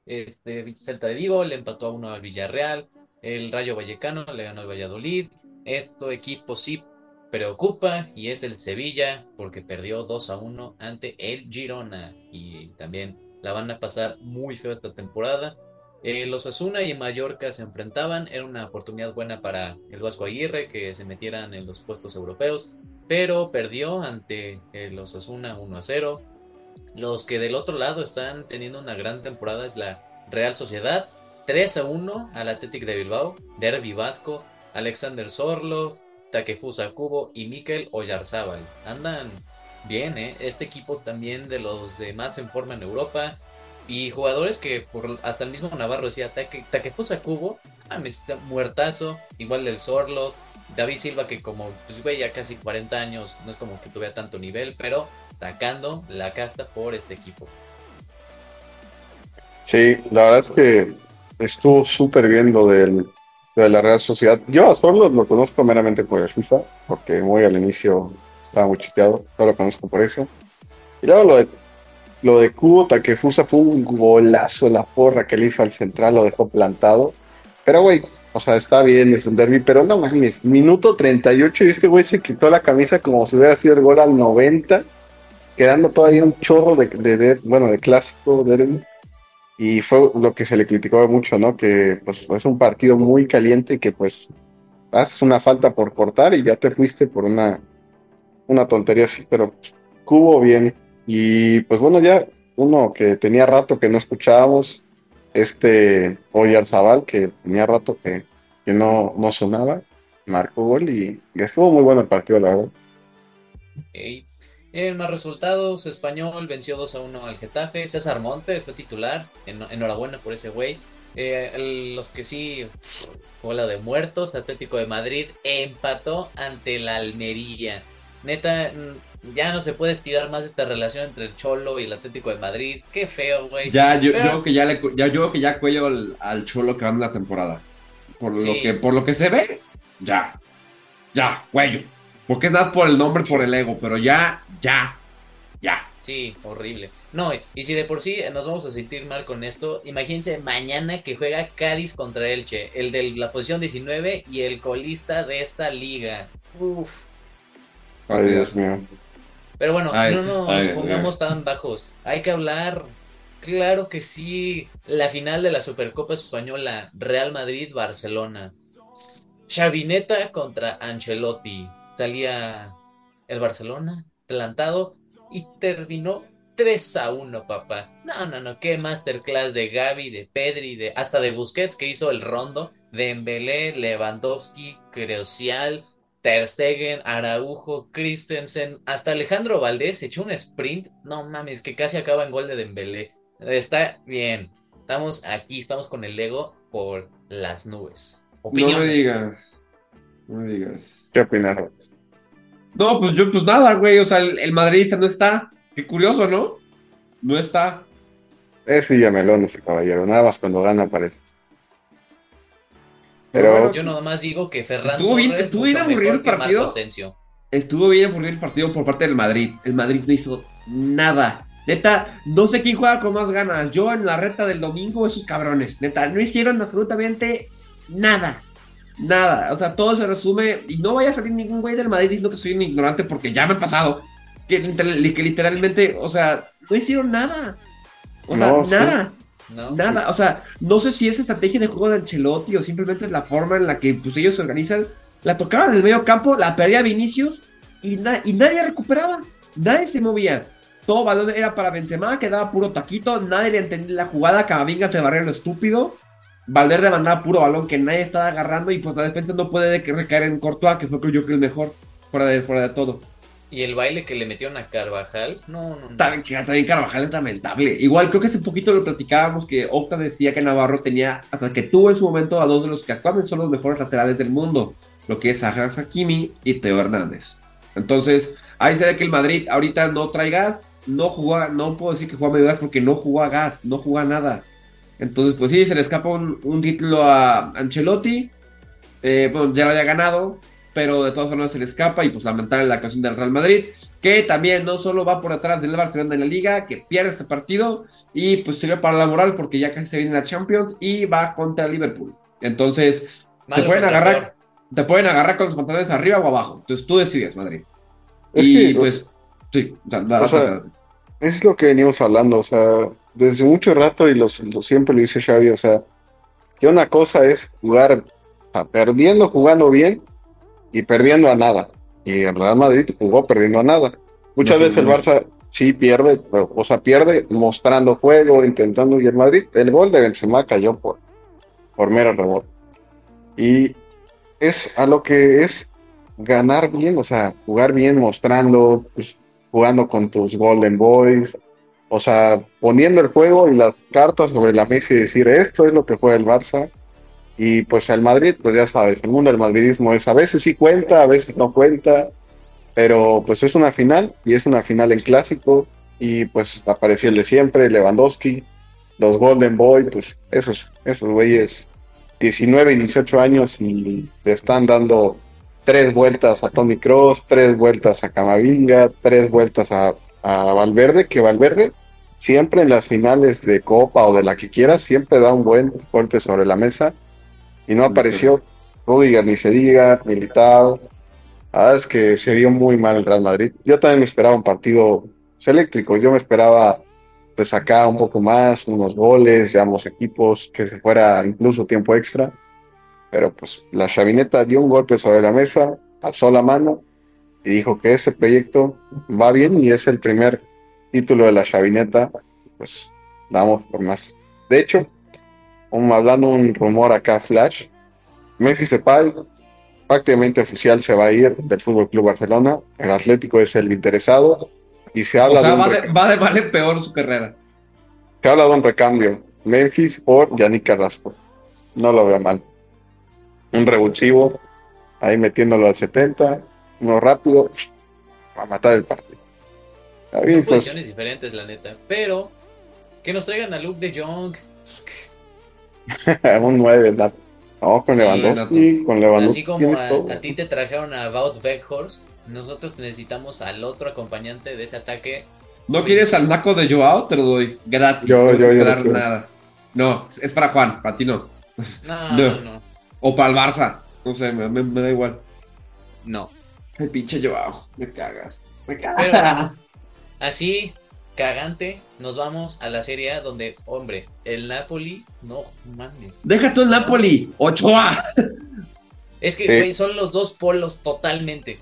Speaker 1: Este, Celta de Vigo le empató a uno al Villarreal. El Rayo Vallecano le ganó al Valladolid. Esto equipo sí preocupa y es el Sevilla porque perdió 2 a 1 ante el Girona y también la van a pasar muy feo esta temporada. Eh, los Asuna y Mallorca se enfrentaban, era una oportunidad buena para el Vasco Aguirre que se metieran en los puestos europeos, pero perdió ante eh, los Asuna 1 a 0. Los que del otro lado están teniendo una gran temporada es la Real Sociedad, 3 a 1 al Athletic de Bilbao, Derby Vasco, Alexander Sorlo, Takefusa Kubo y Mikel Oyarzábal. Andan bien, ¿eh? Este equipo también de los de más en forma en Europa. Y jugadores que por hasta el mismo Navarro decía Take, Takefusa Kubo, ah, me está muertazo, igual del Sorlo, David Silva que como pues güey ya casi 40 años, no es como que tuviera tanto nivel, pero sacando la casta por este equipo.
Speaker 2: Sí, la verdad es que estuvo súper bien lo, del, de la Real Sociedad. Yo a Sorlo lo conozco meramente por el FIFA, porque muy al inicio estaba muy chisteado, solo lo conozco por eso. Y luego lo de, lo de Kubo Takefusa fue un golazo, la porra que le hizo al central, lo dejó plantado. Pero güey, o sea, está bien, es un derby, pero no mames, minuto 38 y este güey se quitó la camisa como si hubiera sido el gol al 90, quedando todavía un chorro de, de, bueno, de clásico derby. Y fue lo que se le criticó mucho, ¿no? Que pues es un partido muy caliente que pues haces una falta por cortar y ya te fuiste por una, una tontería así, pero pues, cubo bien. Y pues bueno, ya uno que tenía rato que no escuchábamos, este Oyarzabal, que tenía rato que, que no, no sonaba, marcó gol y, estuvo muy bueno el partido, la verdad.
Speaker 1: En más resultados, Español venció 2 a 1 al Getafe. César Montes fue titular. enhorabuena por ese güey. Eh, los que sí, bola de muertos, Atlético de Madrid empató ante la Almería. Neta, mm, ya no se puede estirar más esta relación entre el Cholo y el Atlético de Madrid. Qué feo, güey.
Speaker 3: Ya, yo, yo que ya le, ya yo que ya cuello al, Cholo que anda la temporada. Por lo que, por lo que se ve, ya. Ya, cuello. Porque das por el nombre, por el ego, pero ya, ya, ya.
Speaker 1: Sí, horrible. No, y si de por sí nos vamos a sentir mal con esto, imagínense mañana que juega Cádiz contra Elche, el de la posición 19 y el colista de esta liga. Uf.
Speaker 2: Ay, Dios mío.
Speaker 1: Pero bueno, no nos pongamos tan bajos. Hay que hablar, claro que sí, la final de la Supercopa Española, Real Madrid-Barcelona. Chavineta contra Ancelotti. Salía el Barcelona plantado y terminó 3 a 1, papá. No, no, no, qué masterclass de Gaby, de Pedri, de hasta de Busquets que hizo el rondo, de Embelé, Lewandowski, Creocial, Ter Stegen, Araujo, Christensen, hasta Alejandro Valdés echó un sprint. No mames, que casi acaba en gol de Dembélé. Está bien. Estamos aquí, estamos con el ego por las nubes.
Speaker 3: No me digas. No me digas.
Speaker 2: ¿Qué opinas?
Speaker 3: No, pues yo, pues nada, güey. O sea, el, el madridista no está. Qué curioso, ¿no? No está.
Speaker 2: Es Villamelón ese caballero. Nada más cuando gana aparece.
Speaker 1: Pero yo nada más digo que Ferran
Speaker 3: estuvo bien, estuvo bien aburrido el partido. Estuvo bien aburrido el partido por parte del Madrid. El Madrid no hizo nada. Neta, no sé quién juega con más ganas. Yo en la reta del domingo, esos cabrones. Neta, no hicieron absolutamente nada. Nada. O sea, todo se resume. Y no vaya a salir ningún güey del Madrid diciendo que soy un ignorante porque ya me ha pasado. Que, literalmente, o sea, no hicieron nada. O sea, nada. Nada, o sea, no sé si es estrategia de juego de Ancelotti o simplemente es la forma en la que pues, ellos se organizan. La tocaban en el medio campo, la perdía Vinicius y, y nadie recuperaba, nadie se movía. Todo balón era para Benzema, quedaba puro taquito, nadie le entendía la jugada, Camavinga se barría lo estúpido. Valverde mandaba puro balón que nadie estaba agarrando y pues de repente no puede recaer en Courtois, que fue creo yo que el mejor, fuera de, fuera de todo.
Speaker 1: Y el baile que le metieron a Carvajal, no, no, no.
Speaker 3: También, Carvajal es lamentable. Igual creo que hace poquito lo platicábamos que Octa decía que Navarro tenía, hasta que tuvo en su momento a dos de los que actualmente son los mejores laterales del mundo, lo que es Ajar Hakimi y Teo Hernández. Entonces, ahí se ve que el Madrid ahorita no trae gas, no jugó, no puedo decir que juega medio gas porque no jugó a gas, no jugó a nada. Entonces, pues sí, se le escapa un, título a Ancelotti. Eh, bueno, ya lo había ganado, pero de todas formas se le escapa y pues lamentable la actuación del Real Madrid, que también no solo va por detrás del Barcelona en la liga, que pierde este partido y pues sirve para la moral porque ya casi se viene la Champions y va contra Liverpool. Entonces, te pueden agarrar te pueden agarrar con los pantalones arriba o abajo. Entonces tú decides, Madrid. y pues, sí,
Speaker 2: es lo que venimos hablando, o sea, desde mucho rato y lo, siempre lo dice Xavi, o sea, que una cosa es jugar, perdiendo, jugando bien, y perdiendo a nada. Y el Real Madrid jugó perdiendo a nada. Muchas veces el Barça sí pierde, o sea, pierde mostrando juego, intentando, y el Madrid, el gol de Benzema cayó por, por mero rebote. Y es a lo que es ganar bien, o sea, jugar bien, mostrando, pues, jugando con tus Golden Boys, o sea, poniendo el juego y las cartas sobre la mesa y decir esto es lo que fue el Barça y pues el Madrid, pues ya sabes, el mundo del madridismo es a veces sí cuenta, a veces no cuenta, pero pues es una final y es una final en clásico y pues apareció el de siempre, Lewandowski, los Golden Boy, pues esos, esos güeyes, 19 y 18 años y le están dando tres vueltas a Tony Cross, tres vueltas a Camavinga, tres vueltas a, a Valverde, que Valverde siempre en las finales de Copa o de la que quiera, siempre da un buen golpe sobre la mesa y no apareció. Rudiger ni se diga, Militao. Verdad es que se vio muy mal el Real Madrid. Yo también me esperaba un partido eléctrico. Yo me esperaba pues acá un poco más, unos goles de ambos equipos, que se fuera incluso tiempo extra. Pero pues la chavineta dio un golpe sobre la mesa, alzó la mano y dijo que ese proyecto va bien y es el primer título de la chavineta. Pues vamos por más. De hecho, un, hablando un rumor acá flash, Memphis Depay prácticamente oficial se va a ir del Fútbol Club Barcelona. El Atlético es el interesado y se habla
Speaker 3: O sea,
Speaker 2: de un
Speaker 3: va de, va de vale peor su carrera.
Speaker 2: se habla de un recambio. Memphis por Yannick Carrasco. No lo veo mal. Un revulsivo, ahí metiéndolo al 70, uno rápido, para matar el partido. Bien,
Speaker 1: Son
Speaker 2: pues,
Speaker 1: posiciones diferentes, la neta. Pero que nos traigan a Luke de Jong.
Speaker 2: un 9, ¿verdad? No, con
Speaker 1: Sí,
Speaker 2: Lewandowski, con Lewandowski
Speaker 1: Así como a, ti te trajeron a Wout Weghorst, nosotros necesitamos al otro acompañante de ese ataque.
Speaker 3: ¿No quieres al naco de Joao? Te lo doy gratis.
Speaker 2: Yo-
Speaker 3: no
Speaker 2: yo- yo lo
Speaker 3: nada. No, es para Juan, para ti no.
Speaker 1: No,
Speaker 3: No.
Speaker 1: no, no.
Speaker 3: O para el Barça. No sé, me, me- me da igual.
Speaker 1: no.
Speaker 3: El pinche Joao, me cagas. Me cagas.
Speaker 1: Pero así, cagante, nos vamos a la Serie A donde, hombre, el Napoli, no mames.
Speaker 3: Deja tú el Napoli, Ochoa.
Speaker 1: Es que,
Speaker 2: Sí.
Speaker 1: güey, son los dos polos totalmente.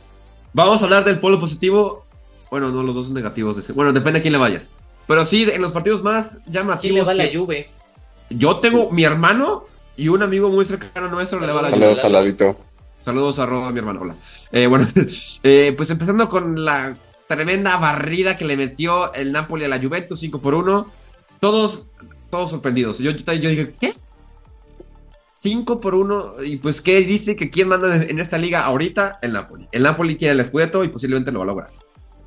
Speaker 3: Vamos a hablar del polo positivo. Bueno, no, los dos son negativos. ese. Bueno, depende a quién le vayas. Pero sí, en los partidos más
Speaker 1: ¿A quién le
Speaker 3: llamativos.
Speaker 1: va la
Speaker 3: que-
Speaker 1: Juve?
Speaker 3: Yo tengo mi hermano y un amigo muy cercano nuestro le va a la. Juve.
Speaker 2: Saludos al Ladito.
Speaker 3: Saludos a mi hermano. Hola. Eh, bueno, eh, pues empezando con la tremenda barrida que le metió el Napoli a la Juventus 5 por 1. Todos, todos sorprendidos. Yo, yo, yo dije, ¿qué? 5 por 1. Y pues, ¿qué dice que quién manda en esta liga ahorita? El Napoli. El Napoli quiere el escudeto y posiblemente lo va a lograr.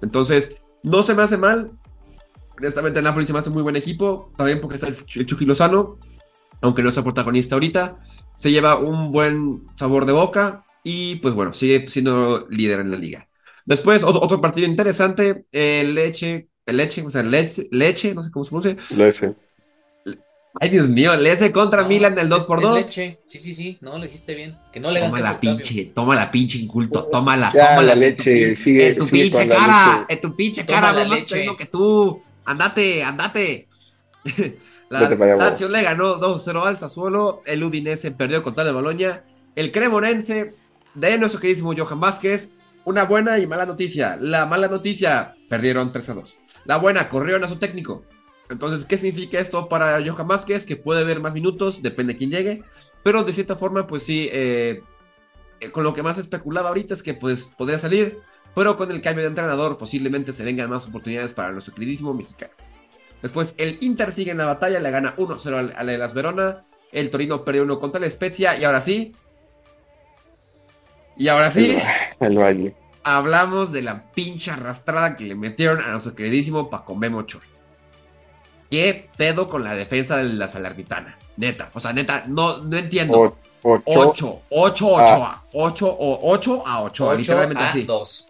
Speaker 3: Entonces, no se me hace mal. Honestamente, el Napoli se me hace muy buen equipo. También porque está el, Ch- el Chucky Lozano. Aunque no sea protagonista ahorita. Se lleva un buen sabor de boca. Y pues bueno, sigue siendo líder en la liga. Después, otro, otro partido interesante. El Leche. El Leche, o sea, Leche, Leche, no sé cómo se pronuncia.
Speaker 2: Lo ese.
Speaker 3: Ay, Dios mío, Leche contra
Speaker 1: No,
Speaker 3: Milan el 2
Speaker 1: es-
Speaker 3: por
Speaker 1: es
Speaker 3: 2
Speaker 1: leche. Sí, sí, sí, no, lo dijiste bien. Que no le
Speaker 3: Toma la pinche, toma la pinche inculto, toma la,
Speaker 2: Ya,
Speaker 3: toma
Speaker 2: la leche, sigue-
Speaker 3: en tu
Speaker 2: sigue
Speaker 3: pinche cara,
Speaker 2: leche.
Speaker 3: en tu pinche
Speaker 1: Toma
Speaker 3: cara,
Speaker 1: la
Speaker 3: no más
Speaker 1: leche.
Speaker 3: tengo que tú, andate, andate. la Lazio le ganó 2-0 al Sassuolo, el Udinese perdió contra el Boloña, el Cremonense de nuestro queridísimo Johan Vázquez, una buena y mala noticia, la mala noticia, perdieron 3-2, la buena, corrieron a su técnico, entonces, ¿qué significa esto para Johan Vázquez? Que puede ver más minutos, depende de quién llegue. Pero de cierta forma, pues sí, eh, con lo que más especulaba ahorita es que pues podría salir. Pero con el cambio de entrenador, posiblemente se vengan más oportunidades para nuestro queridísimo mexicano. Después, el Inter sigue en la batalla, le gana 1-0 al, al Elas Verona. El Torino perdió 1 contra la Spezia. Y ahora sí. Y ahora sí,
Speaker 2: El Valle.
Speaker 3: hablamos de la pinche arrastrada que le metieron a nuestro queridísimo Paco Memo Chor. ¿Qué pedo con la defensa de la Salernitana? Neta, o sea, neta, no, no entiendo.
Speaker 2: O- ocho.
Speaker 3: 8, 8, 8 a 8 o 8 a 8,
Speaker 1: Ocho
Speaker 3: literalmente
Speaker 1: a
Speaker 3: así.
Speaker 1: dos.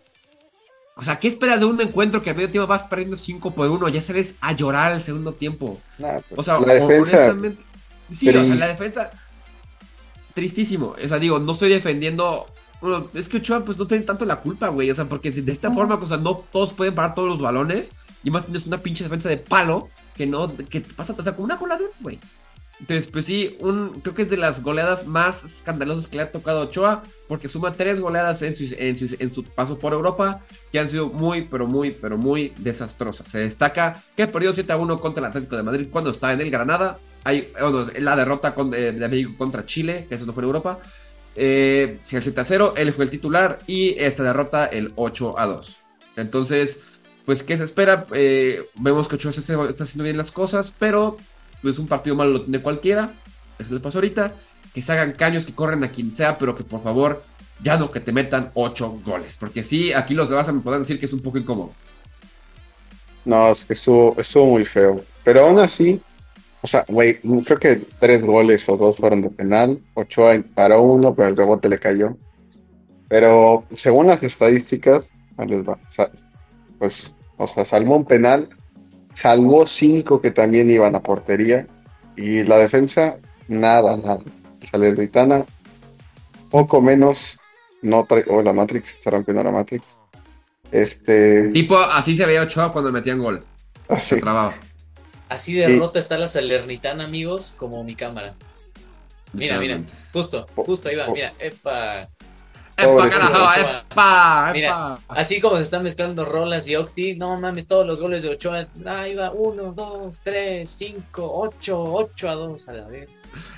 Speaker 3: O sea, ¿qué esperas de un encuentro que a medio tiempo vas perdiendo 5 por 1? Ya sales a llorar al segundo tiempo.
Speaker 2: Nah, pues,
Speaker 3: O sea,
Speaker 2: la defensa.
Speaker 3: honestamente. Sí, o sea, la defensa. Tristísimo. O sea, digo, no estoy defendiendo. Bueno, es que Ochoa, pues no tiene tanto la culpa, güey. O sea, porque de esta forma, o sea, no todos pueden parar todos los balones. Y más tienes una pinche defensa de palo que no. que te pasa, o sea, como una coladera, güey. Entonces, pues sí, un, creo que es de las goleadas más escandalosas que le ha tocado a Ochoa, porque suma tres goleadas en su, en su, en su paso por Europa, que han sido muy, pero muy, pero muy desastrosas. Se destaca que perdió 7 a 1 contra el Atlético de Madrid cuando estaba en el Granada. Hay bueno, la derrota con, eh, de México contra Chile, que eso no fue en Europa. Eh, sí, el 7 a 0, él fue el titular y esta derrota el 8 a 2. Entonces, pues, ¿qué se espera? Eh, vemos que Ochoa está, haciendo bien las cosas, pero pues un partido malo lo tiene cualquiera. Eso le pasó ahorita. Que se hagan caños, que corren a quien sea, pero que por favor ya no que te metan 8 goles. Porque sí, aquí los demás me podrán decir que es un poco incómodo.
Speaker 2: No, es que estuvo, estuvo muy feo. Pero aún así, o sea, güey, creo que tres goles o dos fueron de penal. Ochoa paró uno, pero el rebote le cayó. Pero según las estadísticas, pues, o sea, salvó un penal, salvó cinco que también iban a portería. Y la defensa, nada, nada. Salernitana, poco menos, no trae, oh, la Matrix, está rompiendo la Matrix. Este,
Speaker 3: Tipo, así se veía Ochoa cuando metían gol.
Speaker 2: así,
Speaker 3: Se trababa.
Speaker 1: Así de
Speaker 2: Sí.
Speaker 1: rota está la Salernitana, amigos, como mi cámara. Mira, mira, justo, justo ahí va, mira, epa.
Speaker 2: Pobre
Speaker 3: ¡Epa, carajo! ¡Epa!
Speaker 1: Mira. Así como se están mezclando Rolas y Octi, no mames, todos los goles de Ochoa. Ahí va, 1, 2, 3, 5, 8, 8 a 2 a la vez.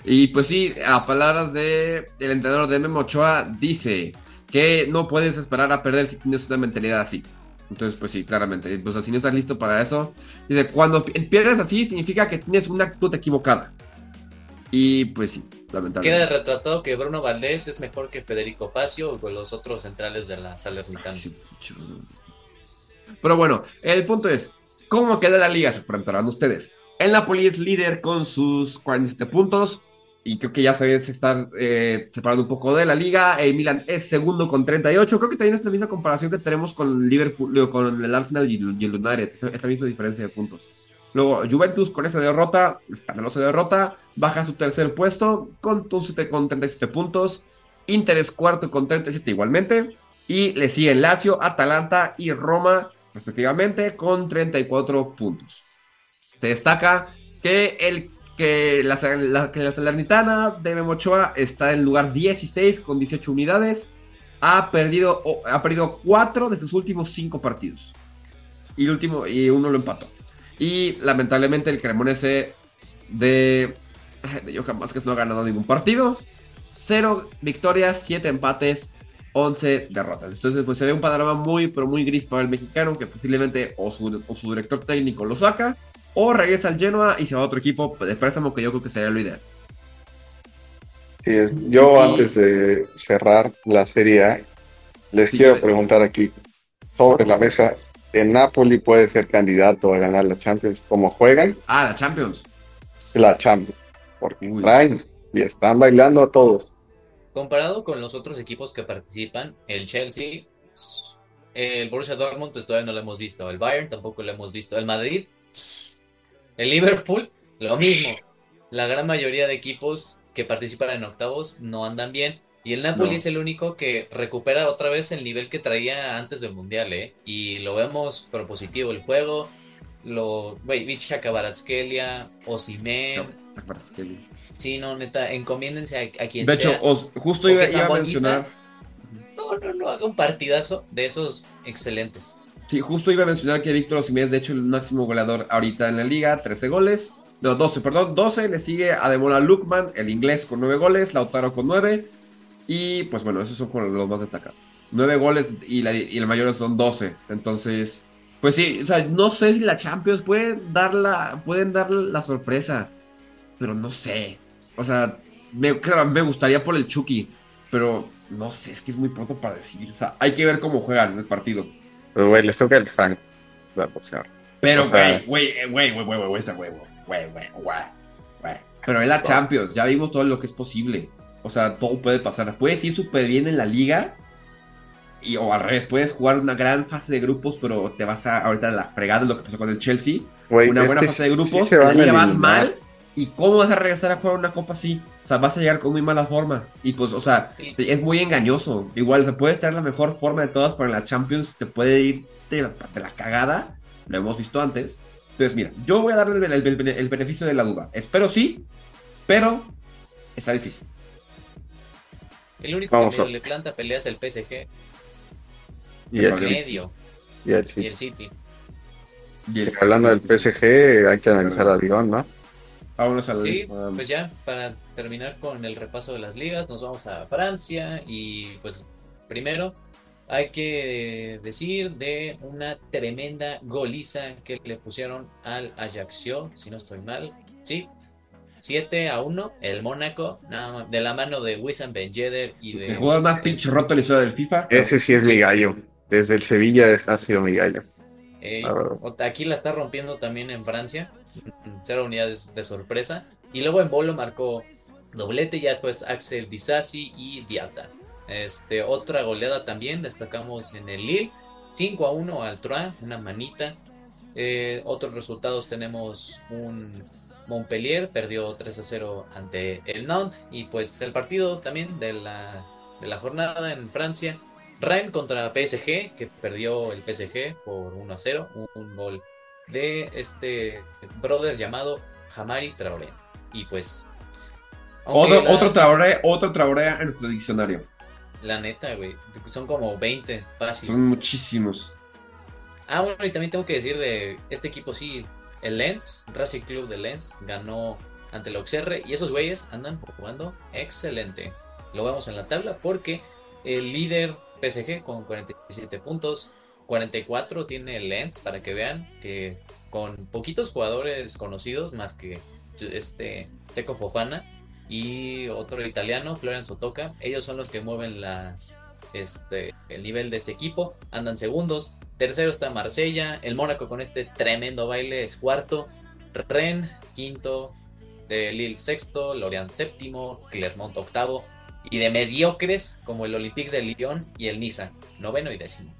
Speaker 3: Y pues sí, a palabras de el entrenador de Memo Ochoa, dice que no puedes esperar a perder si tienes una mentalidad así. Entonces, pues sí, claramente. Pues si no estás listo para eso. Dice, cuando pi- pierdes así, significa que tienes una actitud equivocada. Y pues sí,
Speaker 1: Queda
Speaker 3: lamentablemente.
Speaker 1: retratado que Bruno Valdés es mejor que Federico Facio o con los otros centrales de la Salernitana.
Speaker 3: Sí, Pero bueno, el punto es, ¿cómo queda la liga? Se preguntarán ustedes. El Napoli es líder con sus 47 puntos. Y creo que ya se, está eh, separando un poco de la liga. El Milan es segundo con 38. Creo que también es la misma comparación que tenemos con Liverpool, con el Arsenal y el, United. Es la misma diferencia de puntos. Luego, Juventus con esa derrota, escandalosa derrota, baja a su tercer puesto con, con 37 puntos. Inter es cuarto con 37 igualmente. Y le siguen Lazio, Atalanta y Roma, respectivamente, con 34 puntos. Se destaca que, el, que, la, que la Salernitana de Memo Ochoa está en lugar 16 con 18 unidades. Ha perdido, o- ha perdido 4 de sus últimos 5 partidos. Y, el último, y uno lo empató. Y lamentablemente el Cremonese de, de Johan Vázquez no ha ganado ningún partido. 0 victorias, 7 empates, 11 derrotas. Entonces, pues se ve un panorama muy, pero muy gris para el mexicano, que posiblemente o su, o su director técnico lo saca, o regresa al Genoa y se va a otro equipo de préstamo, que yo creo que sería lo ideal.
Speaker 2: Sí, yo
Speaker 3: Y-
Speaker 2: antes de cerrar la Serie A, les
Speaker 3: Sí,
Speaker 2: quiero
Speaker 3: yo-
Speaker 2: preguntar aquí sobre la mesa, ¿el Napoli puede ser candidato a ganar la Champions? ¿Cómo juegan?
Speaker 3: Ah, la Champions.
Speaker 2: La Champions. Porque
Speaker 3: Uy.
Speaker 2: traen y están bailando a todos.
Speaker 1: Comparado con los otros equipos que participan, el Chelsea, el Borussia Dortmund, pues todavía no lo hemos visto. El Bayern tampoco lo hemos visto. El Madrid, el Liverpool, lo mismo. La gran mayoría de equipos que participan en octavos no andan bien. Y el Napoli
Speaker 2: No.
Speaker 1: es el único que recupera otra vez el nivel que traía antes del Mundial, ¿eh? Y lo vemos propositivo el juego. Lo, Vicha Kvaratskhelia, Osimhen.
Speaker 3: No, ¿te acuerdas que-
Speaker 1: Sí, no, neta, encomiéndense a, a quien
Speaker 3: De hecho,
Speaker 1: sea.
Speaker 3: os- justo iba,
Speaker 1: sea
Speaker 3: iba a mencionar.
Speaker 1: No, no, no, haga un partidazo de esos excelentes.
Speaker 3: Sí, justo iba a mencionar que Víctor Osimhen es de hecho el máximo goleador ahorita en la liga, 13 goles. No, 12, perdón, 12. Le sigue a Demola Lukman, el inglés con 9 goles, Lautaro con 9. Y pues bueno, esos son como los más destacados. 9 goles y la, y la mayoría son 12. Entonces, pues sí, o sea, no sé si la Champions puede dar la, pueden dar la sorpresa. Pero no sé. O sea, me, claro, me gustaría por el Chucky. Pero no sé, es que es muy pronto para decir. O sea, hay que ver cómo juegan el partido.
Speaker 2: Pero, güey, les toca el Frank. La.
Speaker 3: Pero,
Speaker 2: sea-
Speaker 3: güey, güey, güey, güey, güey, güey. Güey, güey, güey, güey. Pero es la Champions, ya vimos todo lo que es posible. O sea, todo puede pasar. Puedes ir súper bien en la liga. Y, o al revés, puedes jugar una gran fase de grupos, pero te vas a ahorita a la fregada, lo que pasó con el Chelsea.
Speaker 2: Güey,
Speaker 3: Una buena fase de
Speaker 2: sí
Speaker 3: grupos,
Speaker 2: se
Speaker 3: en la liga vas mal. ¿Y cómo vas a regresar a jugar una copa así? O sea, vas a llegar con muy mala forma. Y pues, o sea,
Speaker 1: Sí.
Speaker 3: es muy engañoso. Igual, se puede estar la mejor forma de todas, pero en la Champions te puede ir de la, de la cagada. Lo hemos visto antes. Entonces, mira, yo voy a darle el, el- el- el beneficio de la duda. Espero sí, pero está difícil.
Speaker 1: El único
Speaker 2: Vamos
Speaker 1: que medio le planta pelea es el PSG.
Speaker 2: Y el.
Speaker 1: Medio.
Speaker 2: y el
Speaker 1: Y
Speaker 2: City.
Speaker 1: el City.
Speaker 3: Y el-
Speaker 2: Hablando del
Speaker 3: sí, sí, sí.
Speaker 2: PSG, hay que analizar a Lyon, ¿no?
Speaker 3: Vámonos al-
Speaker 1: Sí,
Speaker 3: um,
Speaker 1: pues ya, para terminar con el repaso de las ligas, nos vamos a Francia y pues primero hay que decir de una tremenda goliza que le pusieron al Ajaccio, si no estoy mal, sí, 7 a 1, el Mónaco, nada más, de la mano de Wissam Ben Yedder y de...
Speaker 3: el jugador más pinche roto en la historia del FIFA.
Speaker 2: Ese sí es mi gallo. Desde el Sevilla ha sido mi gallo.
Speaker 1: Eh,
Speaker 2: La
Speaker 1: aquí la está rompiendo también en Francia. Cero unidades de sorpresa. Y luego en Bolo marcó doblete. Ya después Axel Disasi y Diata. Este, otra goleada también. Destacamos en el Lille. 5 a 1 al Troyes. Una manita. Eh, otros resultados tenemos un Montpellier perdió 3 a 0 ante el Nantes. Y pues el partido también de la, de la jornada en Francia. Rennes contra PSG, que perdió el PSG por 1 a 0. Un, gol de este brother llamado Hamari Traoré. Y pues.
Speaker 3: Otro, otro, Traoré, otro Traoré en nuestro diccionario.
Speaker 1: La neta, güey. Son como 20, fácil.
Speaker 3: Son muchísimos.
Speaker 1: Ah, bueno, y también tengo que decir de este equipo, sí, el Lens, Racing Club de Lens, ganó ante el Auxerre y esos güeyes andan jugando excelente. Lo vemos en la tabla porque el líder PSG con 47 puntos, 44 tiene Lens, para que vean que con poquitos jugadores conocidos, más que este Seco Fofana y otro italiano, Florenzo Toca, ellos son los que mueven la, este, el nivel de este equipo, andan segundos, Tercero está Marsella. El Mónaco con este tremendo baile es cuarto. Rennes, quinto. De Lille, sexto. Lorient, séptimo. Clermont, octavo. Y de mediocres como el Olympique de Lyon y el Niza, noveno y décimo.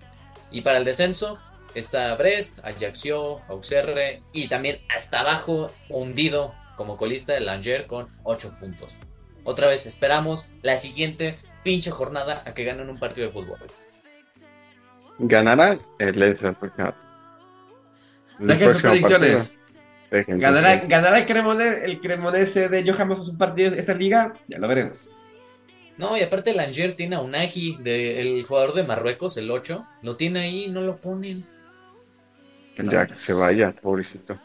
Speaker 1: Y para el descenso está Brest, Ajaccio, Auxerre y también hasta abajo hundido como colista el Angers con ocho puntos. Otra vez esperamos la siguiente pinche jornada a que ganen un partido de fútbol
Speaker 2: ganará el Lens
Speaker 3: Dejen sus predicciones. ¿Ganará, ¿Ganará, el, Cremonese, el de Johan sus partidos esta liga? Ya lo veremos.
Speaker 1: No, y aparte el Anger tiene a Unagi, de, el jugador de Marruecos, el 8. Lo tiene ahí y no lo ponen.
Speaker 2: Ya que se vaya, pobrecito.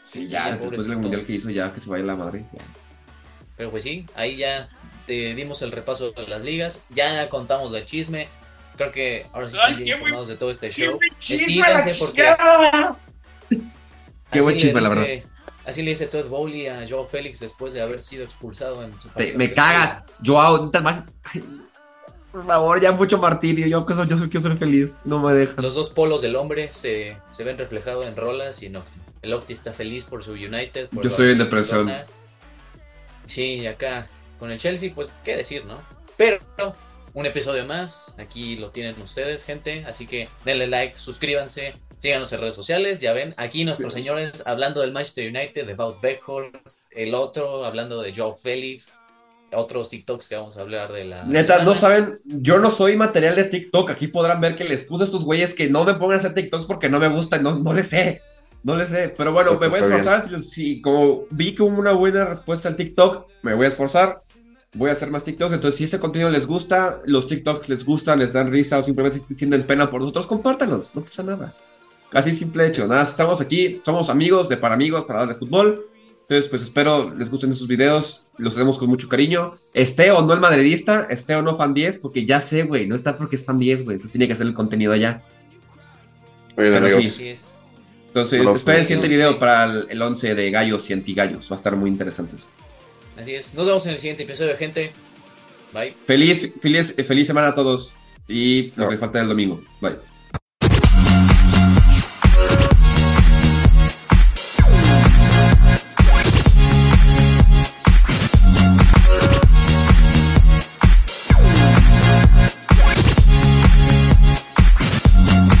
Speaker 3: Sí, ya, después del mundial que hizo, ya que se vaya la madre.
Speaker 1: Pero pues sí, ahí ya te dimos el repaso de las ligas. Ya contamos del chisme. Creo que ahora sí están bien informados de todo este show. Estírense porque.
Speaker 3: Qué buen chisme, la verdad.
Speaker 1: Así le dice Todd Bowley a Joao Félix después de haber sido expulsado en su
Speaker 3: partido. Me caga, Joao, más. Por favor, ya mucho martirio. Yo, yo, yo quiero ser feliz. No me dejan.
Speaker 1: Los dos polos del hombre se, se ven reflejados en Rolas y en Octi. El Octi está feliz por su United.
Speaker 3: yo estoy en depresión.
Speaker 1: Sí, acá con el Chelsea, pues qué decir, ¿no? Pero un episodio más. Aquí lo tienen ustedes, gente. Así que denle like, suscríbanse, síganos en redes sociales. Ya ven, aquí nuestros señores hablando del Manchester United, de Bout Beckhorst, el otro hablando de Joe Félix. Otros TikToks que vamos a hablar de la.
Speaker 3: Neta, no saben, yo no soy material de TikTok. Aquí podrán ver que les puse a estos güeyes que no me pongan a hacer TikToks porque no me gustan, no, no les sé. No les sé, pero bueno, me voy a esforzar. Si, si, como vi que hubo una buena respuesta al TikTok, me voy a esforzar voy a hacer más TikToks. Entonces, si este contenido les gusta, los TikToks les gustan, les dan risa o simplemente sienten pena por nosotros, compártanlos, no pasa nada. Así simple hecho, nada, estamos aquí, somos amigos de para amigos, para hablar de fútbol. Entonces, pues espero les gusten esos videos, los hacemos con mucho cariño. Esté o no el madridista, esté o no fan 10, porque ya sé, güey, no está porque es fan 10, güey, entonces tiene que hacer el contenido allá. Pero sí. Entonces, esperen el siguiente video para el, 11 de gallos y antigallos, va a estar muy interesante eso.
Speaker 1: Así es. Nos vemos en el siguiente episodio, gente. Bye.
Speaker 3: Feliz, feliz, feliz semana a todos. Y lo que falta el domingo. Bye.